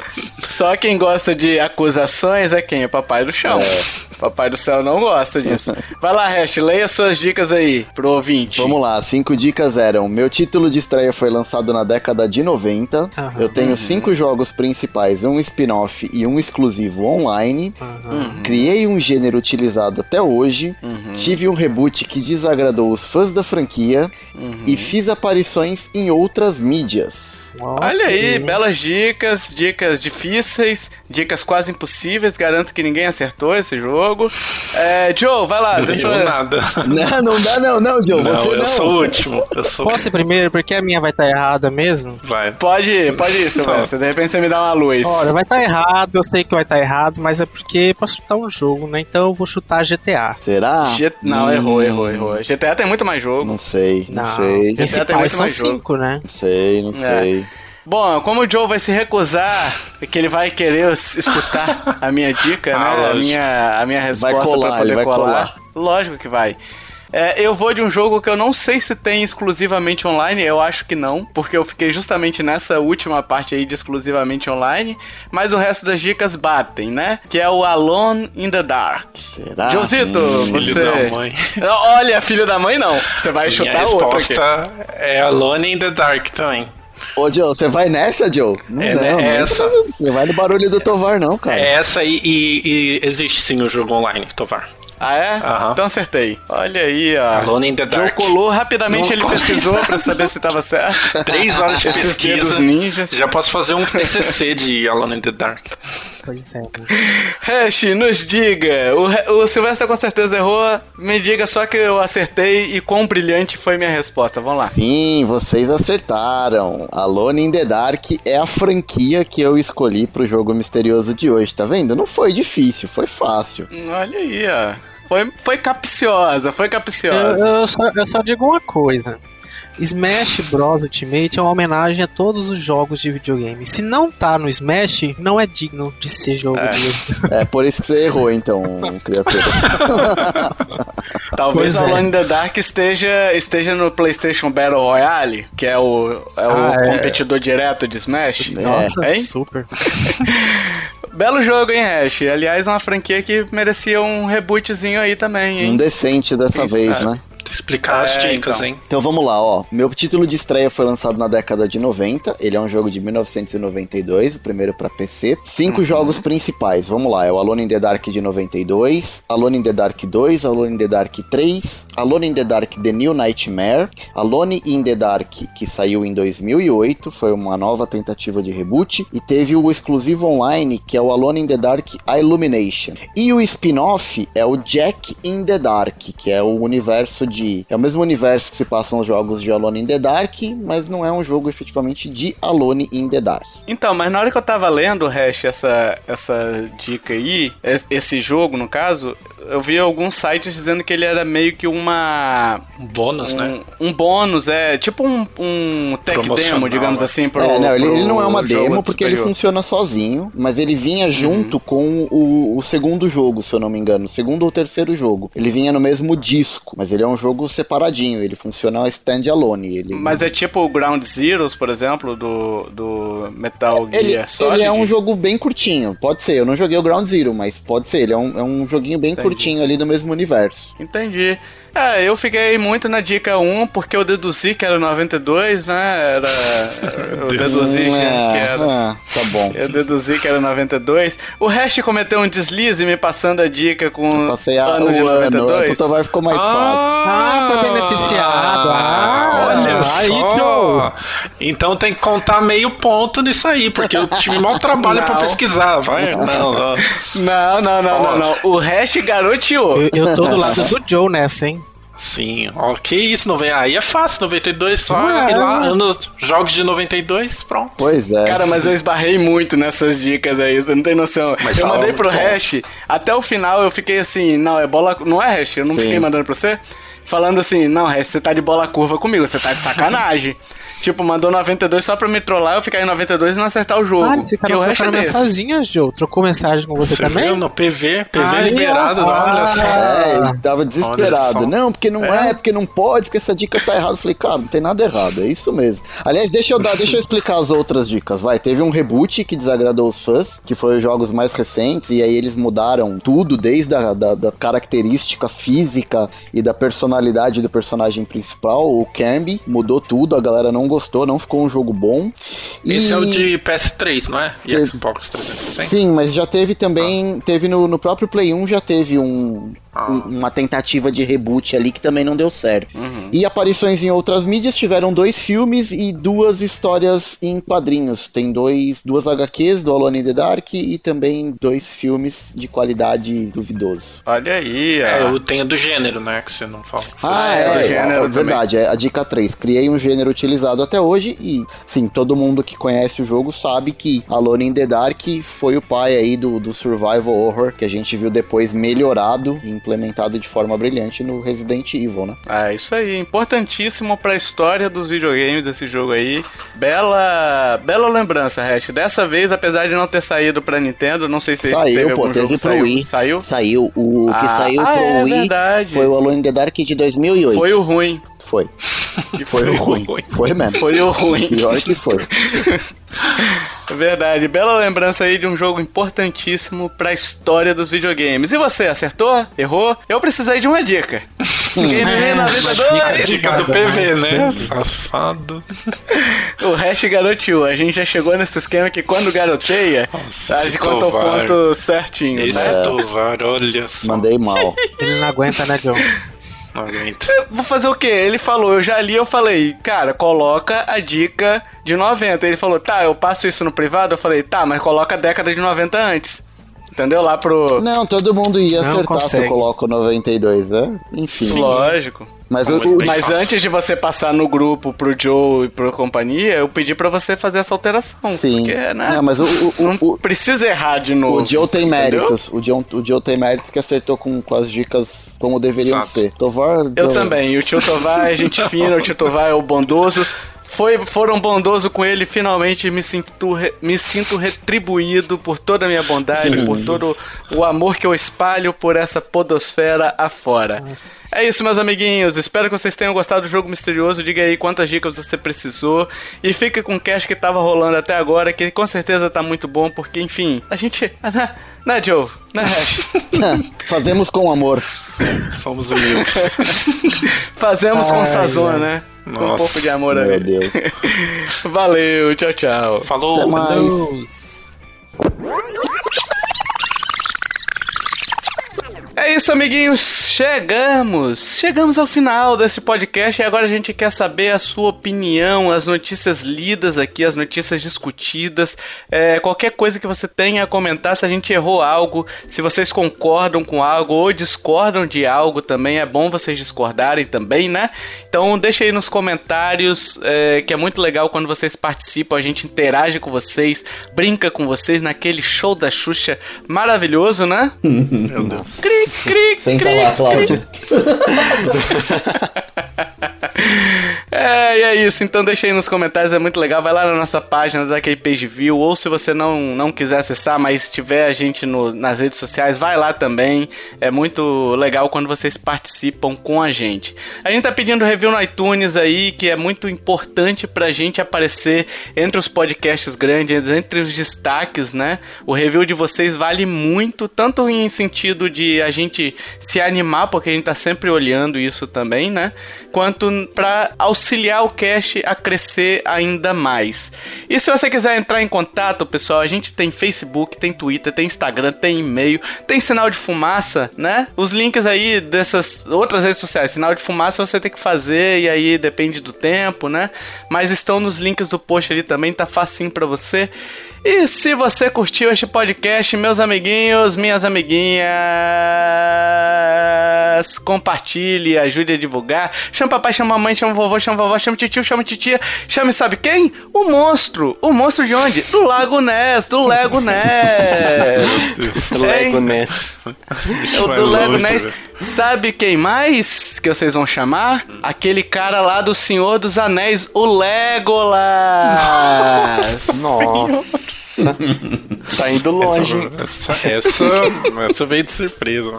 Só quem gosta de acusações é quem? É papai do chão. É. Papai do céu não gosta disso. Vai lá, Hash, leia suas dicas aí pro ouvinte. Vamos lá, cinco dicas eram: meu título de estreia foi lançado na década de 90. Uhum. Eu tenho uhum. cinco jogos principais, um spin-off e um exclusivo online. Uhum. Criei um gênero utilizado até hoje. Uhum. Tive um reboot que desagradou os fãs da franquia. E uhum. fiz aparições em outras mídias. Olha aí, belas dicas, dicas difíceis, dicas quase impossíveis. Garanto que ninguém acertou esse jogo. É, Joe, vai lá. Não sua... nada. Não, não dá não, não, Joe. Não, você eu sou o último. Eu sou Posso ir primeiro, porque a minha vai estar tá errada mesmo? Vai. Pode ir, pode ir, Silvestre. De repente você me dá uma luz. Olha, vai estar tá errado, eu sei que vai estar tá errado, mas é porque posso chutar um jogo, né? Então eu vou chutar GTA. Será? G... Não, hum... errou, errou, errou. GTA tem muito mais jogo. Não sei, não, não sei. GTA tem muito mais cinco, né? Não sei, não é. sei. Bom, como o Joe vai se recusar, que ele vai querer escutar a minha dica, ah, né? A minha, a minha resposta vai colar, pra poder vai colar. colar. Lógico que vai. É, eu vou de um jogo que eu não sei se tem exclusivamente online, eu acho que não, porque eu fiquei justamente nessa última parte aí de exclusivamente online, mas o resto das dicas batem, né? Que é o Alone in the Dark. Será? Josito, hum, você... Filho da mãe. Olha, filho da mãe não, você vai Minha chutar outra aqui. é Alone in the Dark também. Ô, Joe, você vai nessa, Joe? Não, é, não, é essa. Você vai no barulho do Tovar, não, cara. É essa e, e, e existe sim o jogo online, Tovar. Ah, é? Uhum. Então acertei. Olha aí, ó. Alone in the Dark. colou, rapidamente ele pesquisou pra saber se tava certo. Três horas de Esses pesquisa. ninjas. Já posso fazer um TCC de Alone in the Dark. Pois é. Hash, nos diga. O, o Silvestre com certeza errou. Me diga só que eu acertei e quão brilhante foi minha resposta. Vamos lá. Sim, vocês acertaram. Alone in the Dark é a franquia que eu escolhi pro jogo misterioso de hoje, tá vendo? Não foi difícil, foi fácil. Olha aí, ó. Foi, foi capciosa, foi capciosa. Eu, eu, só, eu só digo uma coisa. Smash Bros Ultimate é uma homenagem a todos os jogos de videogame. Se não tá no Smash, não é digno de ser jogo é. de É por isso que você errou, então, criatura. Talvez o Alone in the Dark esteja, esteja no PlayStation Battle Royale, que é o, é ah, o é. competidor direto de Smash. É. Nossa, hein? super. Belo jogo, hein, Hash? Aliás, uma franquia que merecia um rebootzinho aí também, hein? Um decente dessa Quem vez, sabe? né? Explicar é, as dicas, então. hein? Então vamos lá, ó. Meu título de estreia foi lançado na década de 90. Ele é um jogo de 1992, o primeiro para PC. Cinco uhum. jogos principais, vamos lá. É o Alone in the Dark de 92, Alone in the Dark 2, Alone in the Dark 3, Alone in the Dark The New Nightmare, Alone in the Dark, que saiu em 2008, foi uma nova tentativa de reboot, e teve o exclusivo online, que é o Alone in the Dark Illumination. E o spin-off é o Jack in the Dark, que é o universo de. É o mesmo universo que se passam os jogos de Alone in the Dark, mas não é um jogo efetivamente de Alone in the Dark. Então, mas na hora que eu tava lendo, Hash, essa, essa dica aí, esse jogo, no caso, eu vi alguns sites dizendo que ele era meio que uma. Um bônus, um, né? Um bônus, é. Tipo um, um tech demo, digamos né? assim, pro, é, não, ele, ele, não é uma demo porque superior. ele funciona sozinho, mas ele vinha junto uhum. com o, o, segundo jogo, se eu não me engano. O segundo ou terceiro jogo. Ele vinha no mesmo disco, mas ele é um jogo separadinho, ele funciona standalone. Ele... Mas é tipo o Ground Zeroes, por exemplo, do, do Metal Gear ele, Solid? Ele é um jogo bem curtinho, pode ser. Eu não joguei o Ground Zero, mas pode ser. Ele é um, é um joguinho bem Entendi. curtinho ali do mesmo universo. Entendi. É, eu fiquei muito na dica 1 porque eu deduzi que era 92, né? Era. Eu deduzi que, é, era. Ah, tá bom. Eu deduzi que era 92. O Hash cometeu um deslize me passando a dica com eu passei a, ano de 92. Ano, o Tovar ficou mais ah, fácil. Ah, foi beneficiado. Ah, olha aí, Joe. Então tem que contar meio ponto nisso aí, porque eu tive mau trabalho não. pra pesquisar. Vai, não, não. Não, não, não, não, não. O Hash garoteou. Eu, eu tô do lado do Joe nessa, hein? Sim, ó, que isso, não vem aí é fácil, 92 só é. ir lá, anos, jogos de 92, pronto. Pois é. Cara, mas eu esbarrei muito nessas dicas aí, você não tem noção. Mas eu mandei pro hash, até o final eu fiquei assim, não, é bola, não é hash, eu não Sim. fiquei mandando pra você, falando assim, não, hash, você tá de bola curva comigo, você tá de sacanagem. Tipo, mandou 92 só pra me trollar, eu ficar em 92 e não acertar o jogo. Ah, esse cara trocando é mensagens, Joe. Trocou mensagem com você, você também? Viu? No PV, PV ah, liberado, ah, olha só. É, ele tava desesperado. Não, porque não é. é. porque não pode, porque essa dica tá errada. Eu falei, cara, não tem nada errado, é isso mesmo. Aliás, deixa eu dar, deixa eu explicar as outras dicas, vai. Teve um reboot que desagradou os fãs, que foi os jogos mais recentes, e aí eles mudaram tudo, desde a da, da característica física e da personalidade do personagem principal, o Camby, mudou tudo, a galera não gostou, não ficou um jogo bom. Esse e... é o de PS3, não é? E Xbox 360? Sim, mas já teve também, ah. teve no, no próprio Play 1 já teve um, ah. uma tentativa de reboot ali que também não deu certo. Uhum. E aparições em outras mídias tiveram dois filmes e duas histórias em quadrinhos. Tem dois, duas HQs do Alone in the Dark e também dois filmes de qualidade duvidoso. Olha aí, é, eu tenho do gênero, né, que você não fala. Ah, é, é, é, é verdade, é a dica 3. Criei um gênero utilizado até hoje e, sim, todo mundo que conhece o jogo sabe que Alone in the Dark foi o pai aí do, do survival horror que a gente viu depois melhorado em implementado de forma brilhante no Resident Evil, né? Ah, isso aí. Importantíssimo pra história dos videogames esse jogo aí. Bela, bela lembrança, Hash. Dessa vez, apesar de não ter saído pra Nintendo, não sei se saiu, pô, teve pro. Wii. Saiu? Saiu. O ah, que saiu ah, pro é, Wii verdade. foi o Alone in the Dark de 2008. Foi o ruim. Foi. Foi, foi o ruim. ruim. Foi mesmo. Foi o ruim. Pior que foi. Verdade, bela lembrança aí de um jogo importantíssimo para a história dos videogames. E você, acertou? Errou? Eu precisei de uma dica. Fiquei é, 92. Dica do PV, né? Safado. o hash garoteou. A gente já chegou nesse esquema que quando garoteia, Nossa, a gente conta o ponto certinho. Esse né? é Tovar, olha só. Mandei mal. Ele não aguenta, né, John? Vou fazer o quê? Ele falou, eu já li, eu falei, cara, coloca a dica de 90. Ele falou, tá, eu passo isso no privado? Eu falei, tá, mas coloca a década de 90 antes. Entendeu? Lá pro. Não, todo mundo ia não acertar consegue. se eu coloco 92, né? Enfim. Lógico. Mas, tá o, mas antes de você passar no grupo pro Joe e pro companhia, eu pedi para você fazer essa alteração. Sim. Porque, né? Não, mas o, o, não o, precisa errar de novo. O Joe tem méritos. O Joe, o Joe tem mérito porque acertou com, com as dicas como deveriam Exato. ser. Tovar. Eu também. O tio Tovar é gente fina, o tio Tovar é o bondoso foi, foram bondosos com ele, finalmente me sinto, me sinto retribuído por toda a minha bondade, por todo o amor que eu espalho por essa podosfera afora. Nossa. É isso, meus amiguinhos. Espero que vocês tenham gostado do jogo misterioso. Diga aí quantas dicas você precisou. E fique com o cash que tava rolando até agora, que com certeza tá muito bom, porque, enfim, a gente. Né, né Joe? Né, Fazemos com amor. Somos humildes. Fazemos Ai, com sazon, né? Nossa, com um pouco de amor meu Deus. Valeu, tchau, tchau. Falou. Até mais. É isso, amiguinhos. chegamos! Chegamos ao final desse podcast e agora a gente quer saber a sua opinião, as notícias lidas aqui, as notícias discutidas, é, qualquer coisa que você tenha a comentar, se a gente errou algo, se vocês concordam com algo ou discordam de algo também, é bom vocês discordarem também, né? Então deixa aí nos comentários, é, que é muito legal quando vocês participam, a gente interage com vocês, brinca com vocês naquele show da Xuxa maravilhoso, né? Meu Deus. Cri, cri, Senta cri, lá, Cláudio. É, isso. Então deixa aí nos comentários, é muito legal. Vai lá na nossa página daquele page view, ou se você não, não quiser acessar, mas tiver a gente no, nas redes sociais, vai lá também. É muito legal quando vocês participam com a gente. A gente tá pedindo review no iTunes aí, que é muito importante pra gente aparecer entre os podcasts grandes, entre os destaques, né? O review de vocês vale muito, tanto em sentido de a gente se animar, porque a gente tá sempre olhando isso também, né? Quanto para auxiliar o cast a crescer ainda mais. E se você quiser entrar em contato, pessoal, a gente tem Facebook, tem Twitter, tem Instagram, tem e-mail, tem sinal de fumaça, né? Os links aí dessas outras redes sociais, sinal de fumaça você tem que fazer e aí depende do tempo, né? Mas estão nos links do post ali também, tá facinho para você. E se você curtiu este podcast, meus amiguinhos, minhas amiguinhas, compartilhe, ajude a divulgar. Chama papai, chama mamãe, chama vovô, chama vovó, chama tio, chama titia, chame sabe quem? O monstro. O monstro de onde? Do Lago Ness, do Lego Ness. do Lego Ness. O do Lego Ness. Sabe quem mais que vocês vão chamar? Aquele cara lá do Senhor dos Anéis, o Legolas. Nossa. tá indo longe. Essa, essa, essa, veio de surpresa.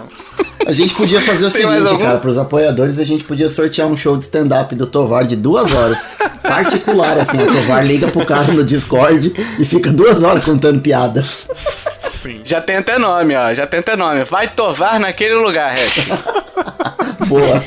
A gente podia fazer o Tem seguinte, cara, pros apoiadores, a gente podia sortear um show de stand-up do Tovar de duas horas. Particular, assim, o Tovar liga pro cara no Discord e fica duas horas contando piada. Sim. Já tem até nome, ó. Já tem até nome. Vai Tovar naquele lugar, Red. Boa.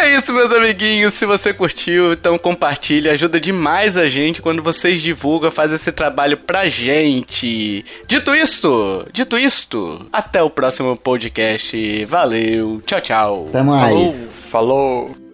É isso, meus amiguinhos. Se você curtiu, então compartilhe. Ajuda demais a gente quando vocês divulgam, faz esse trabalho pra gente. Dito isto, dito isto, até o próximo podcast. Valeu, tchau, tchau. Até mais. Falou. Falou.